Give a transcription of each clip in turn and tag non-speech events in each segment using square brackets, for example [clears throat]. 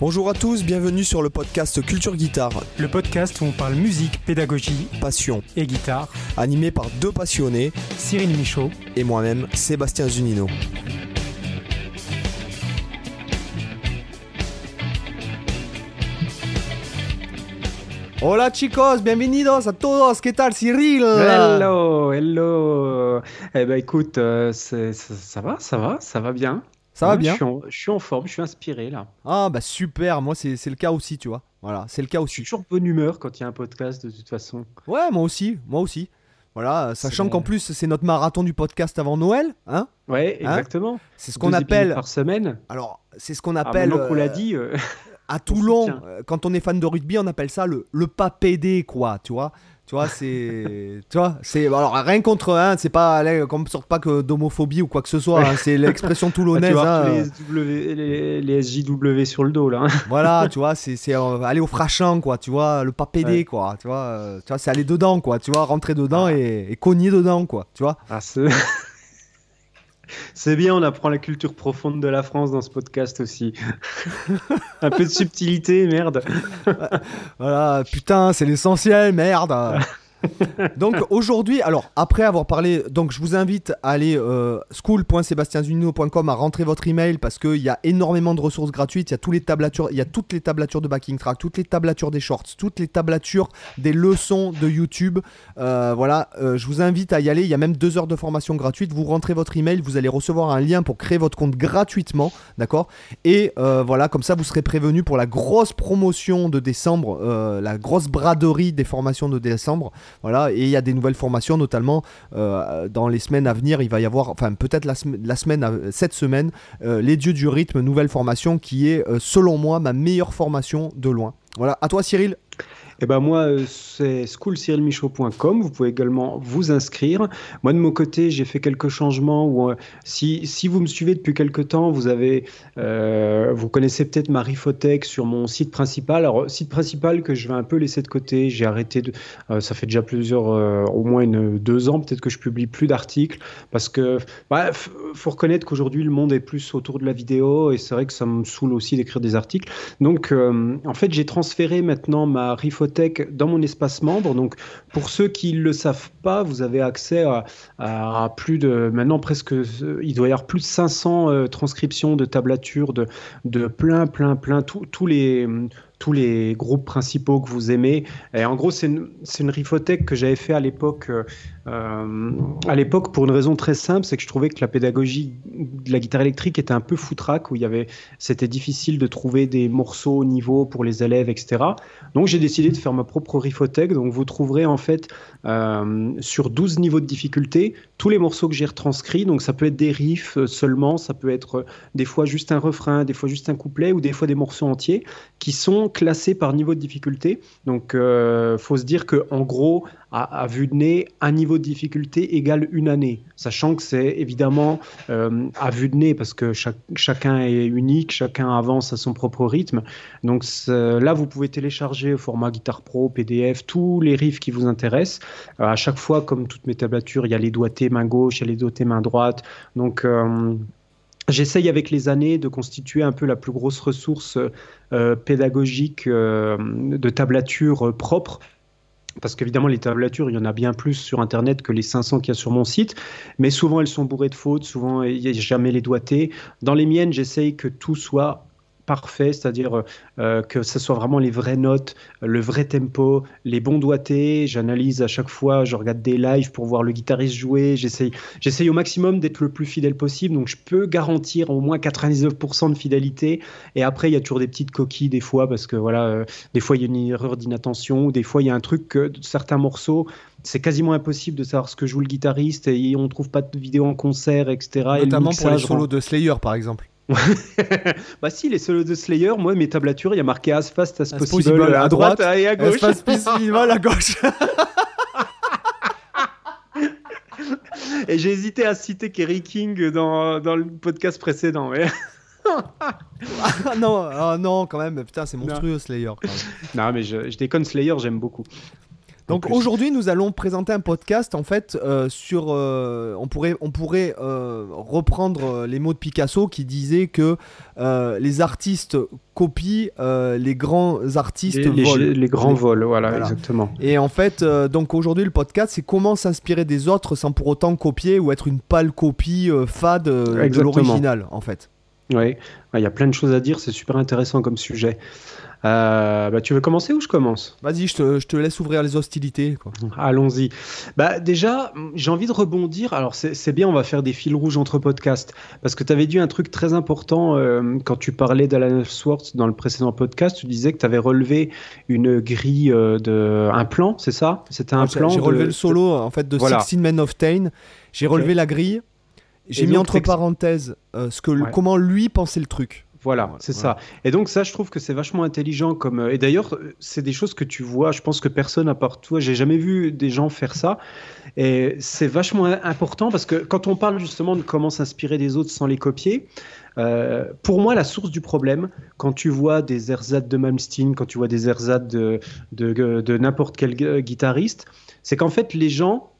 Bonjour à tous, bienvenue sur le podcast Culture Guitare, Le podcast où on parle musique, pédagogie passion, et guitare. animé par deux passionnés Cyril Michaud. et moi-même, Sébastien Zunino. Hola chicos, bienvenidos a todos, ¿qué tal Cyril? Hello, hello. Eh ben écoute, euh, ça va, ça va, ça va bien. Ça va bien je suis, en, je suis en forme, je suis inspiré là. Ah bah super, moi c'est le cas aussi, tu vois. Voilà, c'est le cas Je suis aussi. toujours de bonne humeur quand il y a un podcast de toute façon. Ouais, moi aussi, moi aussi. Voilà, sachant qu'en plus c'est notre marathon du podcast avant Noël, hein Ouais, Hein exactement. C'est ce qu'on appelle, par semaine. alors c'est ce qu'on Ah, appelle maintenant qu'on euh, l'a dit, euh, à [laughs] On Toulon, euh, quand on est fan de rugby, on appelle ça le, le pas pédé, quoi, tu vois. Tu vois, c'est. tu vois, c'est. Alors, rien contre, hein, c'est pas. allez, Qu'on ne sorte pas que d'homophobie ou quoi que ce soit, hein, c'est l'expression [laughs] ah, tu toulonnaise. vois hein. les, W- les, les SJW sur le dos là. hein. [laughs] Voilà, tu vois, c'est c'est, euh, aller au frachant, quoi, tu vois, le pas pédé, Ouais. quoi, tu vois, euh, tu vois, c'est aller dedans, quoi, tu vois, rentrer dedans Ah. et, et cogner dedans, quoi, tu vois. Ah, [laughs] c'est... bien, on apprend la culture profonde de la France dans ce podcast aussi. un peu de subtilité, merde. Voilà, putain, c'est l'essentiel, merde. [laughs] donc aujourd'hui, alors après avoir parlé, donc je vous invite à aller euh, school.sebastianzunino.com à rentrer votre email parce qu'il y a énormément de ressources gratuites. Il y a les tablatures, il y a toutes les tablatures de backing track, toutes les tablatures des shorts, toutes les tablatures des leçons de YouTube. Euh, voilà, euh, je vous invite à y aller. Il y a même deux heures de formation gratuite. Vous rentrez votre email, vous allez recevoir un lien pour créer votre compte gratuitement, d'accord? Et euh, voilà, comme ça vous serez prévenu pour la grosse promotion de décembre, la grosse braderie des formations de décembre. Voilà, et il y a des nouvelles formations, notamment euh, dans les semaines à venir. Il va y avoir, enfin peut-être la, sem- la semaine, à- cette semaine, euh, les dieux du rythme, nouvelle formation qui est, euh, selon moi, ma meilleure formation de loin. Voilà, à toi Cyril. Eh ben moi, euh, c'est schoolcyrilmichaud.com. Vous pouvez également vous inscrire. Moi, de mon côté, j'ai fait quelques changements. Euh, si, si vous me suivez depuis quelques temps, vous avez, euh, vous connaissez peut-être ma Rifothèque sur mon site principal. Alors, site principal que je vais un peu laisser de côté. J'ai arrêté de. ça fait déjà plusieurs, au moins deux ans, peut-être que je publie plus d'articles parce que, bah, faut reconnaître qu'aujourd'hui le monde est plus autour de la vidéo et c'est vrai que ça me saoule aussi d'écrire des articles. Donc, en fait, j'ai transféré maintenant ma Dans mon espace membre. Donc, pour ceux qui ne le savent pas, vous avez accès à, plus de, maintenant presque, euh, il doit y avoir plus de 500 euh, transcriptions de tablatures de, de plein, plein, plein, tous les tous les groupes principaux que vous aimez. Et en gros, c'est une, une que j'avais fait à l'époque, euh, euh, à l'époque pour une raison très simple, c'est que je trouvais que la pédagogie de la guitare électrique était un peu foutraque, où il y avait, c'était difficile de trouver des morceaux au niveau pour les élèves, etc. Donc j'ai décidé de faire ma propre rifothèque. Donc vous trouverez en fait euh, sur 12 niveaux de difficulté tous les morceaux que j'ai retranscrits. Donc ça peut être des riffs seulement, ça peut être des fois juste un refrain, des fois juste un couplet ou des fois des morceaux entiers qui sont classés par niveau de difficulté. Donc euh, faut se dire que en gros à, vue de nez, un niveau de difficulté égale une année, sachant que c'est évidemment euh, à vue de nez parce que chacun est unique, chacun avance à son propre rythme. Donc là, vous pouvez télécharger au format Guitar Pro, PDF, tous les riffs qui vous intéressent. Euh, à chaque fois, comme toutes mes tablatures, il y a les doigtés main gauche, il y a les doigtés main droite. Donc J'essaye avec les années de constituer un peu la plus grosse ressource euh, pédagogique euh, de tablature euh, propre. Parce qu'évidemment, les tablatures, il y en a bien plus sur Internet que les 500 qu'il y a sur mon site. Mais souvent, elles sont bourrées de fautes. Souvent, il n'y a jamais les doigtés. Dans les miennes, j'essaye que tout soit parfait, c'est-à-dire euh, que ce soit vraiment les vraies notes, le vrai tempo, les bons doigtés. J'analyse à chaque fois, je regarde des lives pour voir le guitariste jouer. J'essaye, j'essaye au maximum d'être le plus fidèle possible. Donc je peux garantir au moins 99% de fidélité. Et après, il y a toujours des petites coquilles des fois parce que voilà, euh, des fois il y a une erreur d'inattention ou des fois il y a un truc que certains morceaux. C'est quasiment impossible de savoir ce que joue le guitariste et on trouve pas de vidéo en concert, etc. Et le Notamment pour les solos de Slayer, par exemple. [laughs] bah si, les solos de Slayer, moi, mes tablatures, il y a marqué as fast as As possible, possible, à, à droite, droite, et à gauche. Espace festival à gauche. [laughs] Et j'ai hésité à citer Kerry King dans, dans le podcast précédent. Mais... [laughs] ah non, ah non, quand même, putain, c'est monstrueux Slayer. quand même. non, mais je, je déconne, Slayer, j'aime beaucoup. Donc aujourd'hui, nous allons présenter un podcast en fait euh, sur. Euh, on pourrait, on pourrait euh, reprendre les mots de Picasso qui disait que les artistes copient, les grands artistes les, volent. Les, grands vols, voilà, exactement. Et en fait, donc aujourd'hui, le podcast, c'est comment s'inspirer des autres sans pour autant copier ou être une pâle copie fade de l'original, en fait. Oui, il y a plein de choses à dire, c'est super intéressant comme sujet. Euh, bah, tu veux commencer ou je commence Vas-y, je te, je te, laisse ouvrir les hostilités. Allons-y. Bah, déjà, j'ai envie de rebondir. Alors, c'est bien, on va faire des fils rouges entre podcasts. Parce que tu avais dit un truc très important euh, quand tu parlais d'Alan Swartz dans le précédent podcast. Tu disais que tu avais relevé une grille euh, de. Un plan, c'est ça? C'était un plan. J'ai relevé le solo en fait de voilà. Men of Tain. J'ai relevé la grille. J'ai mis entre parenthèses ce que, comment lui pensait le truc. Voilà, c'est ça. Et donc ça, je trouve que c'est vachement intelligent comme. Euh, et d'ailleurs, c'est des choses que tu vois. Je pense que personne à part toi, j'ai jamais vu des gens faire ça. Et c'est vachement important parce que quand on parle justement de comment s'inspirer des autres sans les copier, euh, pour moi, la source du problème, quand tu vois des ersatz de Malmsteen, quand tu vois des ersatz de, de, de, n'importe quel guitariste, c'est qu'en fait, les gens,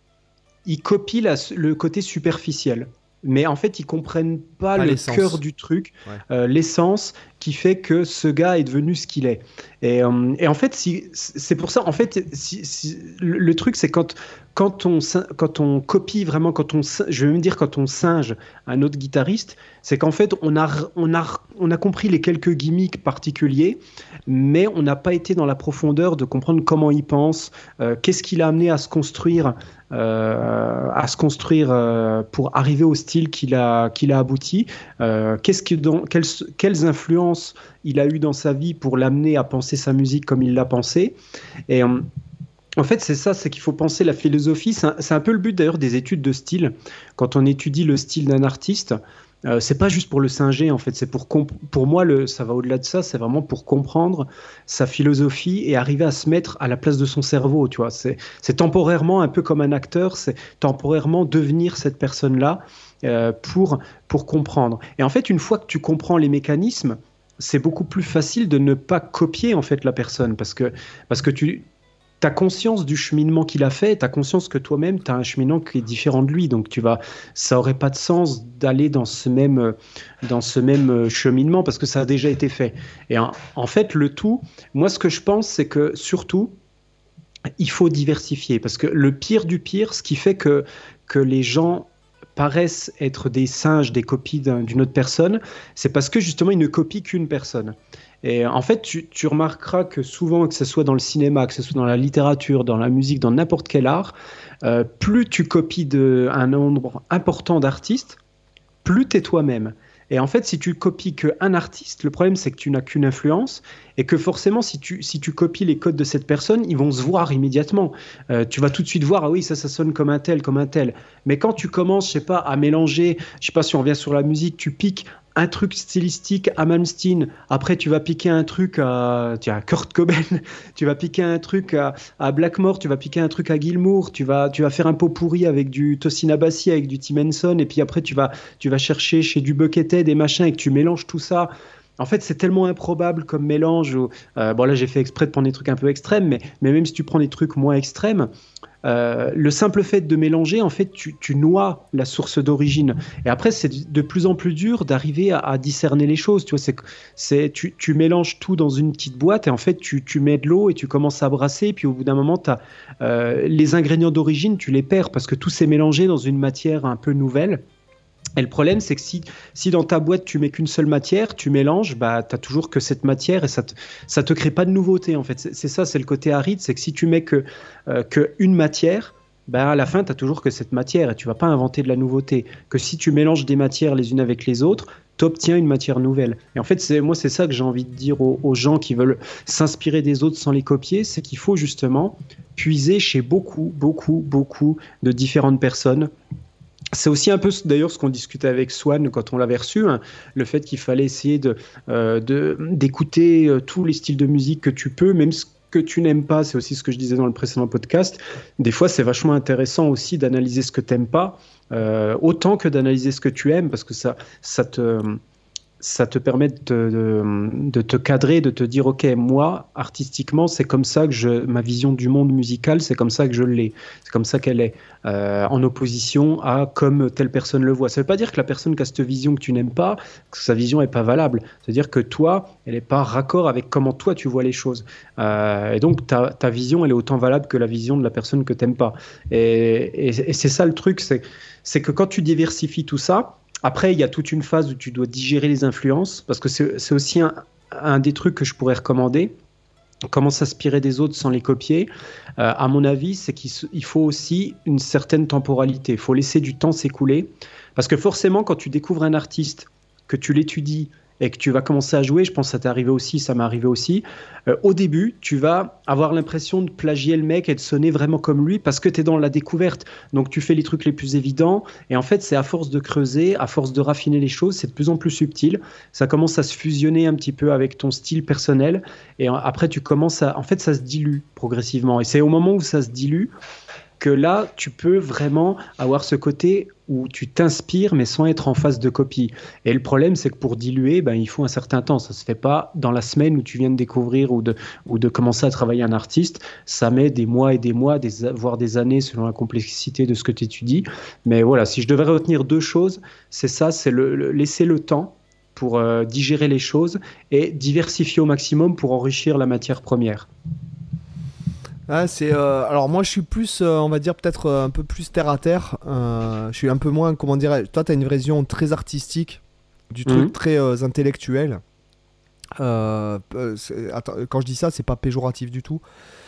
ils copient le côté superficiel mais en fait ils comprennent pas, le cœur du truc, euh, l'essence qui fait que ce gars est devenu ce qu'il est. Et, euh, et, en fait, si, c'est pour ça, en fait, si, le, truc c'est quand, quand, on, copie vraiment, quand on, je vais me dire quand on singe un autre guitariste, c'est qu'en fait on a, on, a, on a compris les quelques gimmicks particuliers, mais on n'a pas été dans la profondeur de comprendre comment il pense, euh, qu'est-ce qui l'a amené à se construire euh, à se construire euh, pour arriver au style qu'il a, qu'il a abouti. Qu'est-ce que, quelles, quelles, influences il a eu dans sa vie pour l'amener à penser sa musique comme il l'a pensé. Et en fait, c'est ça, c'est qu'il faut penser la philosophie. C'est un, peu le but d'ailleurs des études de style. Quand on étudie le style d'un artiste, euh, c'est pas juste pour le singer en fait, c'est pour pour moi le ça va au-delà de ça, c'est vraiment pour comprendre sa philosophie et arriver à se mettre à la place de son cerveau, tu vois. C'est c'est temporairement un peu comme un acteur, c'est temporairement devenir cette personne-là euh, pour pour comprendre. Et en fait, une fois que tu comprends les mécanismes, c'est beaucoup plus facile de ne pas copier en fait la personne parce que parce que tu tu conscience du cheminement qu'il a fait, tu as conscience que toi-même, tu as un cheminement qui est différent de lui. Donc, tu vas, ça aurait pas de sens d'aller dans ce même, dans ce même cheminement parce que ça a déjà été fait. Et en, fait, le tout, moi, ce que je pense, c'est que surtout, il faut diversifier parce que le pire du pire, ce qui fait que, que les gens paraissent être des singes, des copies d'une autre personne, c'est parce que justement, ils ne copient qu'une personne. Et en fait, tu, remarqueras que souvent, que ce soit dans le cinéma, que ce soit dans la littérature, dans la musique, dans n'importe quel art, euh, plus tu copies de, un nombre important d'artistes, plus tu es toi-même. Et en fait, si tu copies qu'un artiste, le problème c'est que tu n'as qu'une influence et que forcément, si tu, si tu copies les codes de cette personne, ils vont se voir immédiatement. Euh, tu vas tout de suite voir, ah oui, ça, ça sonne comme un tel, comme un tel. Mais quand tu commences, je sais pas, à mélanger, je sais pas si on revient sur la musique, tu piques un truc stylistique à Malmsteen, après tu vas piquer un truc à, tiens, Kurt Cobain, [laughs] tu vas piquer un truc à, à, Blackmore, tu vas piquer un truc à Gilmour, tu vas, tu vas faire un pot pourri avec du Tosin Abassi, avec du Tim Henson, et puis après tu vas, tu vas chercher chez du Buckethead et machin, et que tu mélanges tout ça. En fait, c'est tellement improbable comme mélange. Euh, bon, là, j'ai fait exprès de prendre des trucs un peu extrêmes, mais, mais même si tu prends des trucs moins extrêmes, euh, le simple fait de mélanger, en fait, tu, noies la source d'origine. Et après, c'est de plus en plus dur d'arriver à, discerner les choses. Tu vois, c'est, tu, mélanges tout dans une petite boîte et en fait, tu, mets de l'eau et tu commences à brasser. Et puis au bout d'un moment, euh, les ingrédients d'origine, tu les perds parce que tout s'est mélangé dans une matière un peu nouvelle. Et le problème, c'est que si, si dans ta boîte, tu mets qu'une seule matière, tu mélanges, bah, tu n'as toujours que cette matière et ça ne te, ça te crée pas de nouveauté. En fait, c'est ça, c'est le côté aride, c'est que si tu mets que, euh, que une matière, bah, à la fin, tu n'as toujours que cette matière et tu vas pas inventer de la nouveauté. Que si tu mélanges des matières les unes avec les autres, tu obtiens une matière nouvelle. Et en fait, c'est moi, c'est ça que j'ai envie de dire aux gens qui veulent s'inspirer des autres sans les copier, c'est qu'il faut justement puiser chez beaucoup, beaucoup, beaucoup de différentes personnes c'est aussi un peu d'ailleurs ce qu'on discutait avec Swan quand on l'avait reçu, hein, le fait qu'il fallait essayer euh, d'écouter euh, tous les styles de musique que tu peux, même ce que tu n'aimes pas, c'est aussi ce que je disais dans le précédent podcast. Des fois, c'est vachement intéressant aussi d'analyser ce que tu n'aimes pas, euh, autant que d'analyser ce que tu aimes, parce que ça, ça te ça te permet de te, cadrer, de te dire, OK, moi, artistiquement, c'est comme ça que je, ma vision du monde musical, c'est comme ça que je l'ai, c'est comme ça qu'elle est, euh, en opposition à comme telle personne le voit. Ça ne veut pas dire que la personne qui a cette vision que tu n'aimes pas, que sa vision n'est pas valable. C'est-à-dire que toi, elle n'est pas raccord avec comment toi tu vois les choses. Euh, et donc, ta, ta, vision, elle est autant valable que la vision de la personne que tu n'aimes pas. Et, et c'est ça le truc, c'est que quand tu diversifies tout ça, après, il y a toute une phase où tu dois digérer les influences, parce que c'est aussi un, des trucs que je pourrais recommander. Comment s'inspirer des autres sans les copier euh, À mon avis, c'est qu'il faut aussi une certaine temporalité. Il faut laisser du temps s'écouler. Parce que forcément, quand tu découvres un artiste, que tu l'étudies, et que tu vas commencer à jouer, je pense que ça t'est arrivé aussi, ça m'est arrivé aussi, euh, au début, tu vas avoir l'impression de plagier le mec et de sonner vraiment comme lui parce que tu es dans la découverte. Donc tu fais les trucs les plus évidents et en fait, c'est à force de creuser, à force de raffiner les choses, c'est de plus en plus subtil. Ça commence à se fusionner un petit peu avec ton style personnel et après tu commences à en fait ça se dilue progressivement et c'est au moment où ça se dilue que là, tu peux vraiment avoir ce côté où tu t'inspires mais sans être en phase de copie. Et le problème, c'est que pour diluer, ben, il faut un certain temps. Ça se fait pas dans la semaine où tu viens de découvrir ou de, ou de commencer à travailler un artiste. Ça met des mois et des mois, des, voire des années selon la complexité de ce que tu étudies. Mais voilà, si je devais retenir deux choses, c'est ça, c'est le, laisser le temps pour euh, digérer les choses et diversifier au maximum pour enrichir la matière première. Ah, c'est euh, alors moi je suis plus euh, on va dire peut-être euh, un peu plus terre à terre je suis un peu moins comment dirais toi tu as une vision très artistique du truc mhm. très intellectuel. Attends, quand je dis ça c'est pas péjoratif du tout.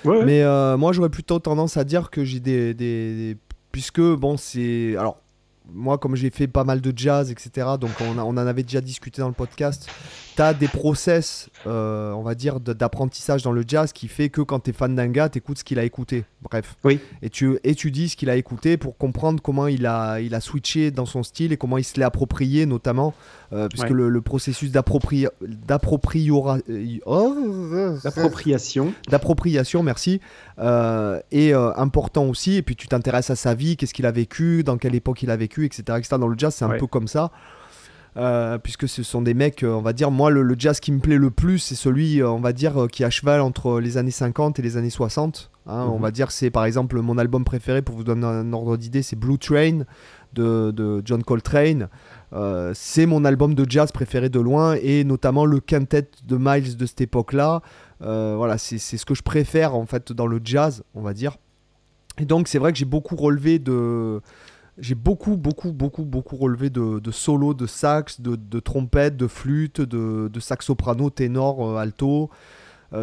Mais moi j'aurais plutôt tendance à dire que j'ai des, des, puisque bon c'est alors moi, comme j'ai fait pas mal de jazz, etc., donc on, on, en avait déjà discuté dans le podcast, tu as des process, euh, on va dire, d'apprentissage dans le jazz qui fait que quand tu es fan d'un gars, tu écoutes ce qu'il a écouté. Bref. Oui. Et tu étudies ce qu'il a écouté pour comprendre comment il a, il a switché dans son style et comment il se l'est approprié, notamment, euh, puisque le, processus euh, d'appropriation. D'appropriation, merci, est important aussi. Et puis tu t'intéresses à sa vie, qu'est-ce qu'il a vécu, dans quelle époque il a vécu, etc. etc. Dans le jazz, c'est un peu comme ça. Euh, puisque ce sont des mecs, euh, on va dire, moi le, jazz qui me plaît le plus, c'est celui, euh, on va dire, qui est à cheval entre les années 50 et les années 60. Hein. On mhm. va dire, c'est par exemple mon album préféré, pour vous donner un ordre d'idée, c'est Blue Train de, John Coltrane. c'est mon album de jazz préféré de loin, et notamment le quintet de Miles de cette époque-là. voilà, c'est ce que je préfère en fait dans le jazz, on va dire. Et donc c'est vrai que j'ai beaucoup relevé de j'ai beaucoup, beaucoup, beaucoup, beaucoup relevé de, de solos, de sax, de, de trompette, de flûte, de, de sax soprano, ténor, euh, alto, euh,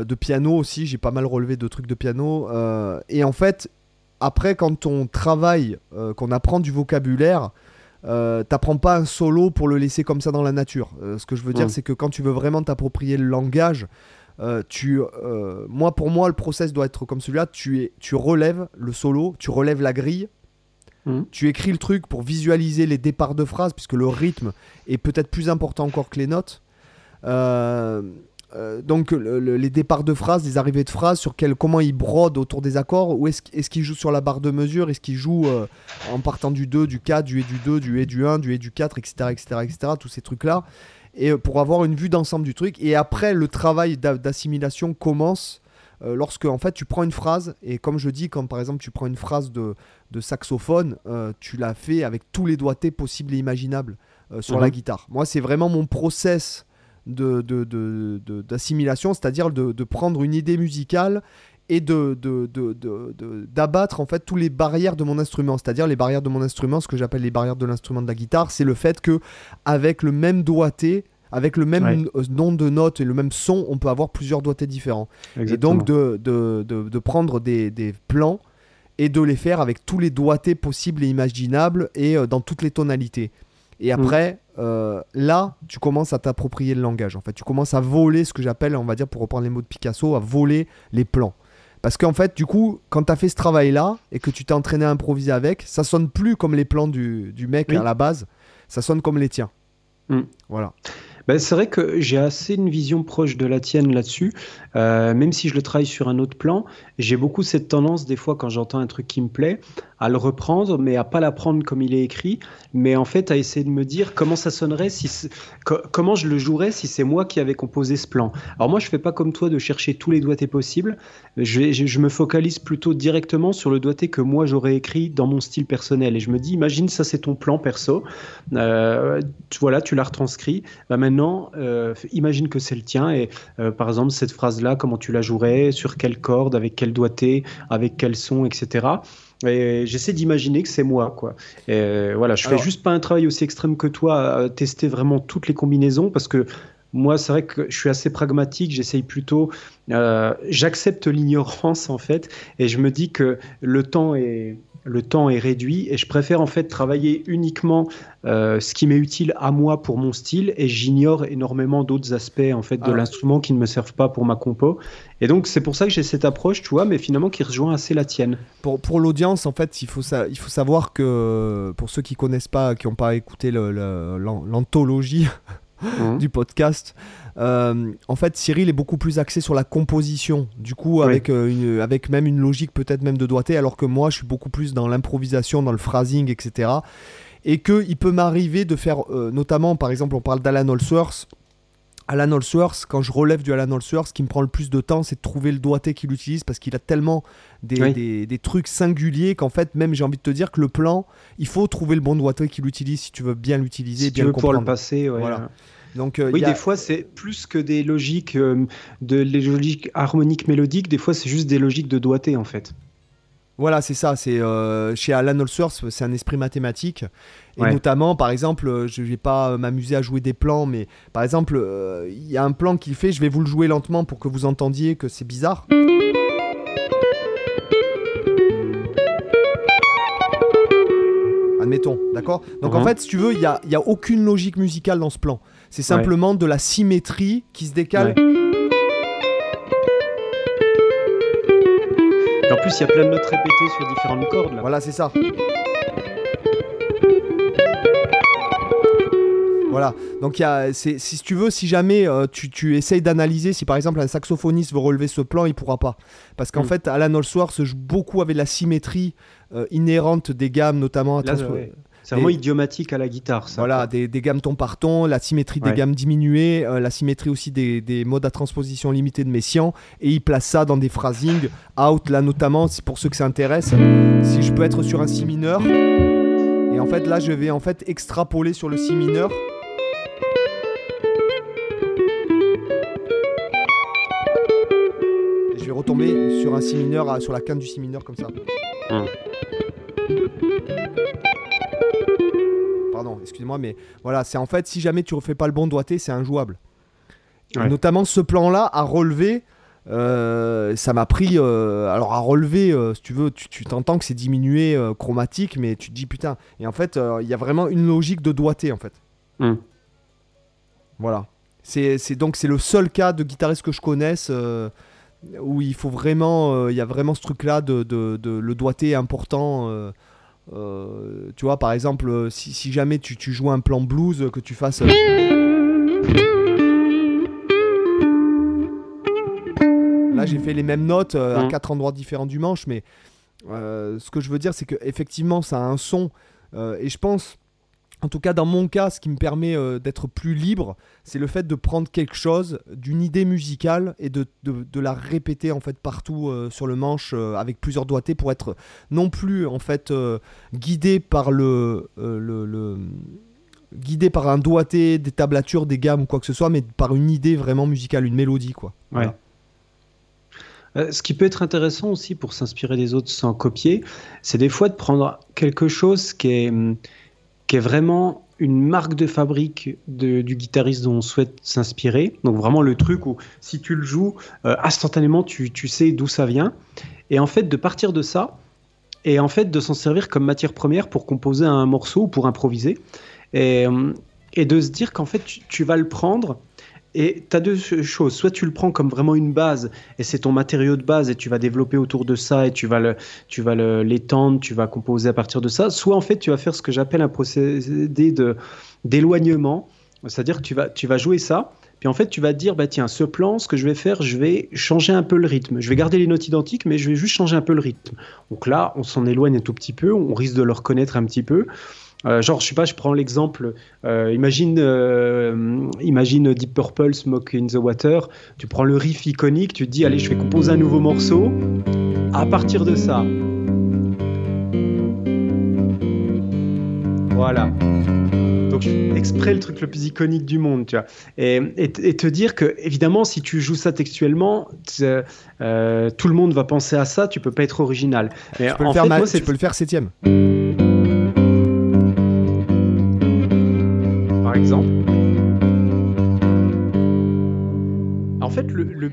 de piano aussi. J'ai pas mal relevé de trucs de piano. Euh, et en fait, après, quand on travaille, qu'on apprend du vocabulaire, t'apprends pas un solo pour le laisser comme ça dans la nature. ce que je veux dire, c'est que quand tu veux vraiment t'approprier le langage, tu, moi, pour moi, le process doit être comme celui-là. Tu, es, tu relèves le solo, tu relèves la grille Hmm. Tu écris le truc pour visualiser les départs de phrases, puisque le rythme est peut-être plus important encore que les notes. Euh, euh, donc les départs de phrases, les arrivées de phrases, sur quel, comment il brode autour des accords, ou est-ce est qu'il joue sur la barre de mesure, est-ce qu'il joue euh, en partant du 2, du 4, du et du 2, du et du 1, du et du 4, etc. etc., etc. tous ces trucs-là, et pour avoir une vue d'ensemble du truc. Et après, le travail d'assimilation commence euh, lorsque en fait tu prends une phrase et comme je dis quand par exemple tu prends une phrase de, saxophone euh, tu la fais avec tous les doigtés possibles et imaginables euh, sur la mhm. guitare moi c'est vraiment mon process d'assimilation de, c'est-à-dire de, prendre une idée musicale et de, d'abattre en fait tous les barrières de mon instrument, c'est-à-dire les barrières de mon instrument, ce que j'appelle les barrières de l'instrument de la guitare, c'est le fait que avec le même doigté, avec le même euh, nom de notes et le même son, on peut avoir plusieurs doigtés différents. Et donc de, de, de, prendre des, des, plans et de les faire avec tous les doigtés possibles et imaginables et euh, dans toutes les tonalités. Et mm. après, euh, là, tu commences à t'approprier le langage. En fait, tu commences à voler ce que j'appelle, on va dire, pour reprendre les mots de Picasso, à voler les plans. Parce qu'en fait, du coup, quand tu as fait ce travail-là et que tu t'es entraîné à improviser avec, ça sonne plus comme les plans du, du mec à la base, ça sonne comme les tiens. Mm. Voilà. Ben, c'est vrai que j'ai assez une vision proche de la tienne là-dessus, euh, même si je le travaille sur un autre plan. J'ai beaucoup cette tendance, des fois, quand j'entends un truc qui me plaît, à le reprendre, mais à pas l'apprendre comme il est écrit, mais en fait à essayer de me dire comment ça sonnerait, si comment je le jouerais si c'est moi qui avais composé ce plan. Alors moi, je fais pas comme toi de chercher tous les doigtés possibles. Je, me focalise plutôt directement sur le doigté que moi j'aurais écrit dans mon style personnel. Et je me dis, imagine ça, c'est ton plan perso. Euh, voilà, tu l'as retranscrit. Bah, maintenant, euh, imagine que c'est le tien. Et euh, par exemple, cette phrase-là, comment tu la jouerais, sur quelle corde, avec quel doigté, avec quel son, etc. Et j'essaie d'imaginer que c'est moi, quoi. Et voilà, je fais juste pas un travail aussi extrême que toi à tester vraiment toutes les combinaisons parce que moi, c'est vrai que je suis assez pragmatique. J'essaye plutôt. Euh, J'accepte l'ignorance en fait, et je me dis que le temps est le temps est réduit et je préfère en fait travailler uniquement euh, ce qui m'est utile à moi pour mon style et j'ignore énormément d'autres aspects en fait de ah. l'instrument qui ne me servent pas pour ma compo et donc c'est pour ça que j'ai cette approche tu vois mais finalement qui rejoint assez la tienne pour, pour l'audience en fait il faut, ça, il faut savoir que pour ceux qui connaissent pas qui n'ont pas écouté l'anthologie Mmh. du podcast. Euh, en fait, Cyril est beaucoup plus axé sur la composition, du coup, avec, euh, une, avec même une logique peut-être même de doigté, alors que moi, je suis beaucoup plus dans l'improvisation, dans le phrasing, etc. Et qu'il peut m'arriver de faire, euh, notamment, par exemple, on parle d'Alan Allsworth. Alan Allsworth, quand je relève du Alan Allsworth, ce qui me prend le plus de temps, c'est de trouver le doigté qu'il utilise parce qu'il a tellement des, des, trucs singuliers qu'en fait, même j'ai envie de te dire que le plan, il faut trouver le bon doigté qu'il utilise si tu veux bien l'utiliser, si bien tu veux pouvoir le passer. Voilà. Donc, euh, oui, des fois, c'est plus que des logiques, euh, de, les logiques harmoniques mélodiques, des fois, c'est juste des logiques de doigté, en fait. Voilà, c'est ça. C'est euh, chez Alan Allsworth, c'est un esprit mathématique. Et notamment, par exemple, je vais pas m'amuser à jouer des plans, mais par exemple, il y a un plan qu'il fait. Je vais vous le jouer lentement pour que vous entendiez que c'est bizarre. Admettons, d'accord? Donc en mhm. fait, si tu veux, il n'y a, y a aucune logique musicale dans ce plan. C'est simplement de la symétrie qui se décale. en plus, il y a plein de notes répétées sur différentes cordes. Voilà, c'est ça. Voilà. Donc, y a, si tu veux, si jamais euh, tu, tu, essayes d'analyser, si par exemple un saxophoniste veut relever ce plan, il pourra pas. Parce qu'en mm. fait, Alan Allsworth se joue beaucoup avec la symétrie euh, inhérente des gammes, notamment à c'est vraiment idiomatique à la guitare, ça. Voilà, des, gammes ton par ton, la symétrie des gammes diminuées, euh, la symétrie aussi des, modes à transposition limitée de Messiaen, et il place ça dans des phrasings out, là notamment, pour ceux que ça intéresse. Si je peux être sur un si mineur, et en fait là je vais en fait extrapoler sur le si mineur. Et je vais retomber sur un si mineur, sur la canne du si mineur comme ça. Hum. Excusez-moi, mais voilà, c'est en fait, si jamais tu refais pas le bon doigté, c'est injouable. Notamment ce plan-là à relever, euh, ça m'a pris. Euh, alors à relever, euh, si tu veux, tu t'entends que c'est diminué chromatique, mais tu te dis putain. Et en fait, il y a vraiment une logique de doigté en fait. Hmm. Voilà. C'est donc c'est le seul cas de guitariste que je connaisse où il faut vraiment, il y a vraiment ce truc-là de, de, le doigté important. Euh, tu vois, par exemple, euh, si, jamais tu, joues un plan blues, que tu fasses. Euh, là, j'ai fait les mêmes notes à quatre endroits différents du manche, mais ce que je veux dire, c'est qu'effectivement, ça a un son. et je pense en tout cas, dans mon cas, ce qui me permet euh, d'être plus libre, c'est le fait de prendre quelque chose, d'une idée musicale et de, la répéter en fait partout euh, sur le manche euh, avec plusieurs doigtés pour être non plus en fait guidé par le, le, guidé par un doigté, des tablatures, des gammes ou quoi que ce soit, mais par une idée vraiment musicale, une mélodie quoi. Ouais. ce qui peut être intéressant aussi pour s'inspirer des autres sans copier, c'est des fois de prendre quelque chose qui est hum, qui est vraiment une marque de fabrique du guitariste dont on souhaite s'inspirer. Donc vraiment le truc où si tu le joues, euh, instantanément tu, tu sais d'où ça vient. Et en fait de partir de ça, et en fait de s'en servir comme matière première pour composer un morceau ou pour improviser. Et, euh, de se dire qu'en fait tu, vas le prendre et tu as deux choses. Soit tu le prends comme vraiment une base et c'est ton matériau de base et tu vas développer autour de ça et tu vas le, tu vas l'étendre, tu vas composer à partir de ça. Soit en fait tu vas faire ce que j'appelle un procédé d'éloignement C'est-à-dire que tu vas, tu vas jouer ça, puis en fait, tu vas te dire, bah tiens, ce plan, ce que je vais faire, je vais changer un peu le rythme. Je vais garder les notes identiques, mais je vais juste changer un peu le rythme. Donc là, on s'en éloigne un tout petit peu, on risque de le reconnaître un petit peu. Euh, genre, je sais pas, je prends l'exemple, euh, imagine, euh, imagine Deep Purple, Smoke in the Water, tu prends le riff iconique, tu te dis, allez, je vais composer un nouveau morceau. À partir de ça, voilà. Donc, exprès le truc le plus iconique du monde, tu vois. Et, et, te dire que, évidemment, si tu joues ça textuellement, euh, tout le monde va penser à ça, tu peux pas être original. Mais tu peux, le, faire fait, moi, tu peux le faire septième.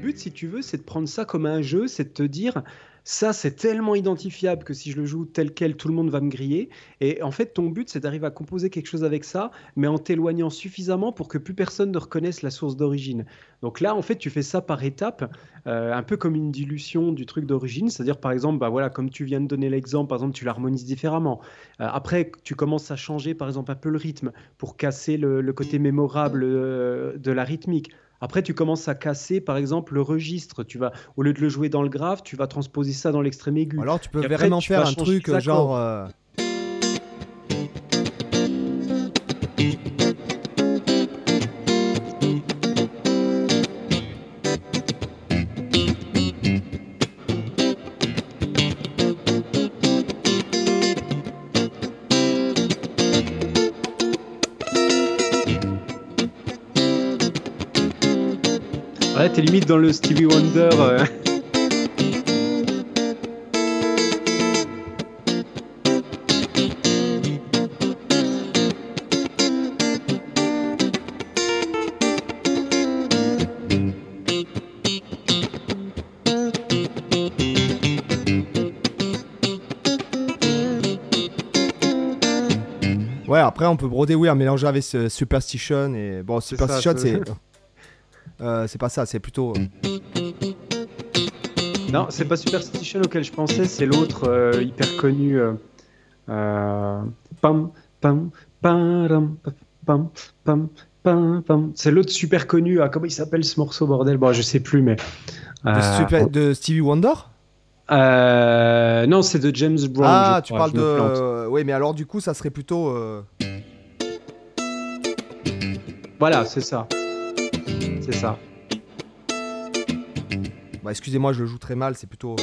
But, si tu veux, c'est de prendre ça comme un jeu, c'est de te dire, ça, c'est tellement identifiable que si je le joue tel quel, tout le monde va me griller. Et en fait, ton but, c'est d'arriver à composer quelque chose avec ça, mais en t'éloignant suffisamment pour que plus personne ne reconnaisse la source d'origine. Donc là, en fait, tu fais ça par étapes, euh, un peu comme une dilution du truc d'origine. C'est-à-dire, par exemple, bah voilà, comme tu viens de donner l'exemple, par exemple, tu l'harmonises différemment. Euh, après, tu commences à changer, par exemple, un peu le rythme pour casser le, côté mémorable euh, de la rythmique. Après, tu commences à casser, par exemple, le registre. Tu vas, au lieu de le jouer dans le grave, tu vas transposer ça dans l'extrême aigu. Alors, tu peux vraiment faire un truc genre. Euh, t'es limite dans le Stevie Wonder. Euh. Ouais, après on peut broder, oui, un mélanger avec Superstition et bon, Superstition c'est [laughs] [laughs] euh, c'est pas ça, c'est plutôt. Euh, non, c'est pas Superstition auquel je pensais, c'est l'autre euh, hyper connu. pam, pam, pam, pam, pam, pam, pam. C'est l'autre super connu. Ah, comment il s'appelle ce morceau, bordel? Bon, je sais plus, mais. De, Stevie Wonder? Non, c'est de James Brown. Ah, tu parles de. Oui, mais alors du coup, ça serait plutôt. Voilà, c'est ça ça. Bah, excusez-moi, je le joue très mal, c'est plutôt.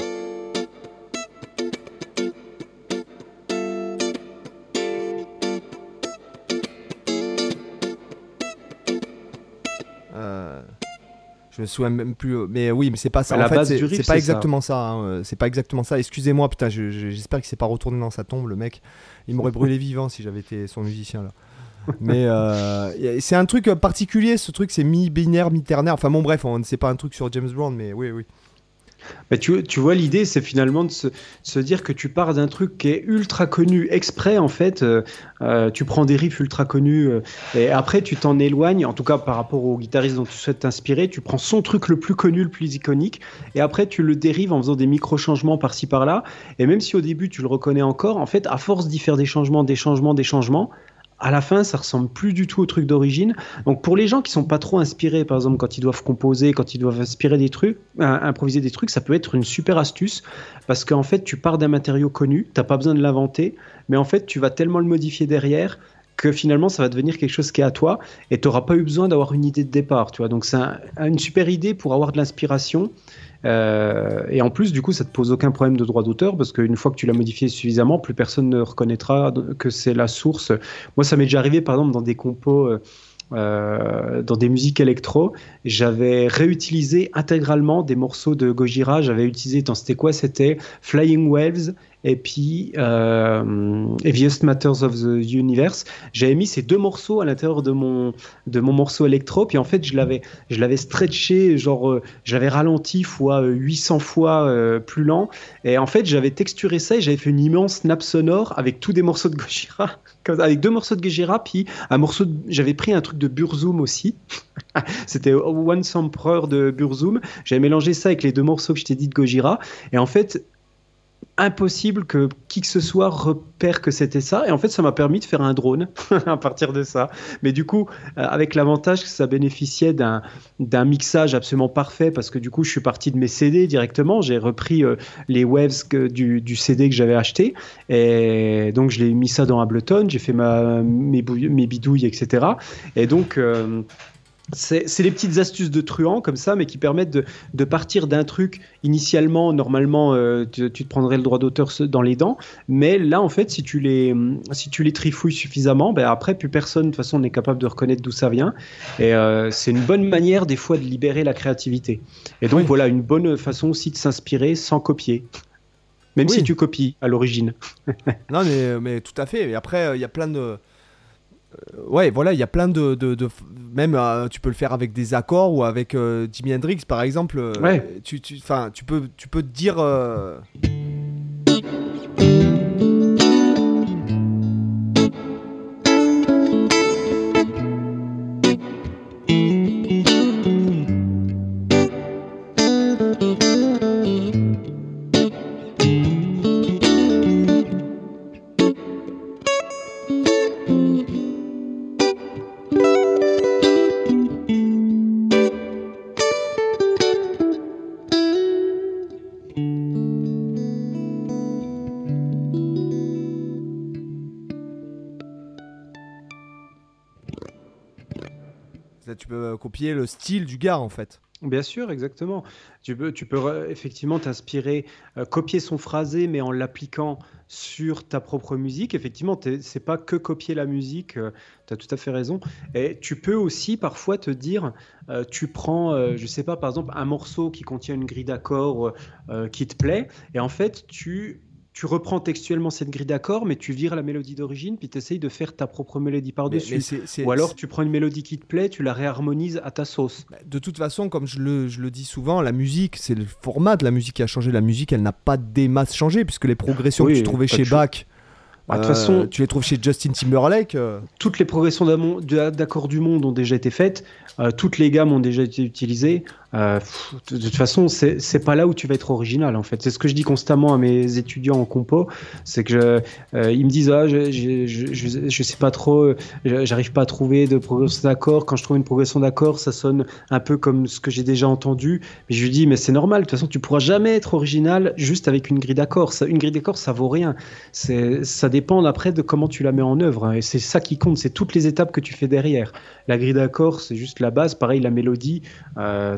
Euh, je me souviens même plus, mais oui, mais c'est pas ça. en fait, c'est pas exactement ça. Hein, c'est pas exactement ça. Excusez-moi, putain, j'espère qu'il s'est pas retourné dans sa tombe, le mec. Il m'aurait brûlé vivant si j'avais été son musicien là. Mais euh, c'est un truc particulier, ce truc, c'est mi-binaire, mi-ternaire. Enfin bon, bref, sait pas un truc sur James Brown, mais oui, oui. Mais tu, tu vois, l'idée, c'est finalement de se, dire que tu pars d'un truc qui est ultra connu exprès, en fait. Euh, euh, tu prends des riffs ultra connus et après, tu t'en éloignes, en tout cas par rapport au guitariste dont tu souhaites t'inspirer. Tu prends son truc le plus connu, le plus iconique, et après, tu le dérives en faisant des micro-changements par-ci par-là. Et même si au début, tu le reconnais encore, en fait, à force d'y faire des changements, des changements, des changements, à la fin, ça ressemble plus du tout au truc d'origine. Donc pour les gens qui sont pas trop inspirés, par exemple quand ils doivent composer, quand ils doivent inspirer des trucs, improviser des trucs, ça peut être une super astuce parce qu'en fait tu pars d'un matériau connu, t'as pas besoin de l'inventer, mais en fait tu vas tellement le modifier derrière que finalement ça va devenir quelque chose qui est à toi et tu n'auras pas eu besoin d'avoir une idée de départ. Tu vois donc c'est une super idée pour avoir de l'inspiration euh, et en plus, du coup, ça te pose aucun problème de droit d'auteur parce qu'une fois que tu l'as modifié suffisamment, plus personne ne reconnaîtra que c'est la source. Moi, ça m'est déjà arrivé, par exemple, dans des compos. Euh, euh, dans des musiques électro, j'avais réutilisé intégralement des morceaux de Gojira. J'avais utilisé, c'était quoi? C'était Flying Waves et puis euh, Heaviest Matters of the Universe. J'avais mis ces deux morceaux à l'intérieur de mon, de mon morceau électro, puis en fait, je l'avais, je l'avais stretché, genre, euh, j'avais ralenti fois 800 fois euh, plus lent, et en fait, j'avais texturé ça et j'avais fait une immense nappe sonore avec tous des morceaux de Gojira, [laughs] avec deux morceaux de Gojira, puis un morceau, j'avais pris un truc de Burzum aussi. [laughs] C'était One Emperor de Burzum. J'avais mélangé ça avec les deux morceaux que je t'ai dit de Gojira. Et en fait, impossible que qui que ce soit repère que c'était ça. Et en fait, ça m'a permis de faire un drone [laughs] à partir de ça. Mais du coup, euh, avec l'avantage que ça bénéficiait d'un, mixage absolument parfait, parce que du coup, je suis parti de mes CD directement. J'ai repris euh, les waves du, du, CD que j'avais acheté. Et donc, je l'ai mis ça dans Ableton. J'ai fait ma, mes, mes bidouilles, etc. Et donc, euh, c'est les petites astuces de truand comme ça, mais qui permettent de, partir d'un truc initialement, normalement, euh, tu, te prendrais le droit d'auteur dans les dents, mais là, en fait, si tu les, si tu les trifouilles suffisamment, ben après, plus personne, de toute façon, n'est capable de reconnaître d'où ça vient. Et euh, c'est une bonne manière, des fois, de libérer la créativité. Et donc, voilà, une bonne façon aussi de s'inspirer sans copier. Même si tu copies à l'origine. non, mais, mais tout à fait. Et après, il y a plein de euh, ouais, voilà, il y a plein de, de, même euh, tu peux le faire avec des accords ou avec euh, Jimi Hendrix par exemple. ouais. Tu, tu, tu peux, tu peux te dire. Le style du gars en fait. Bien sûr, exactement. Tu peux, tu peux effectivement t'inspirer, euh, copier son phrasé, mais en l'appliquant sur ta propre musique. Effectivement, c'est pas que copier la musique, euh, tu as tout à fait raison. Et tu peux aussi parfois te dire, tu prends, je sais pas, par exemple, un morceau qui contient une grille d'accords qui te plaît, et en fait, tu tu reprends textuellement cette grille d'accords, mais tu vires la mélodie d'origine, puis tu essayes de faire ta propre mélodie par-dessus. Ou alors tu prends une mélodie qui te plaît, tu la réharmonises à ta sauce. Bah, de toute façon, comme je le, je le dis souvent, la musique, c'est le format de la musique qui a changé. La musique, elle n'a pas des masses changé, puisque les progressions que tu trouvais chez Bach. Bah, de toute façon, euh, tu les trouves chez Justin Timberlake. Euh. Toutes les progressions d'accords du monde ont déjà été faites, euh, toutes les gammes ont déjà été utilisées. Euh, de, toute façon, c'est pas là où tu vas être original en fait. C'est ce que je dis constamment à mes étudiants en compo, c'est que je, euh, ils me disent ah je, je, je, sais pas trop, j'arrive pas à trouver de progression d'accord. Quand je trouve une progression d'accord, ça sonne un peu comme ce que j'ai déjà entendu. Mais je lui dis mais c'est normal. De toute façon, tu pourras jamais être original juste avec une grille d'accord. Une grille d'accord, ça vaut rien. Ça dépend après de comment tu la mets en œuvre. Hein. Et c'est ça qui compte. C'est toutes les étapes que tu fais derrière. La grille d'accord, c'est juste la base. Pareil, la mélodie. Euh,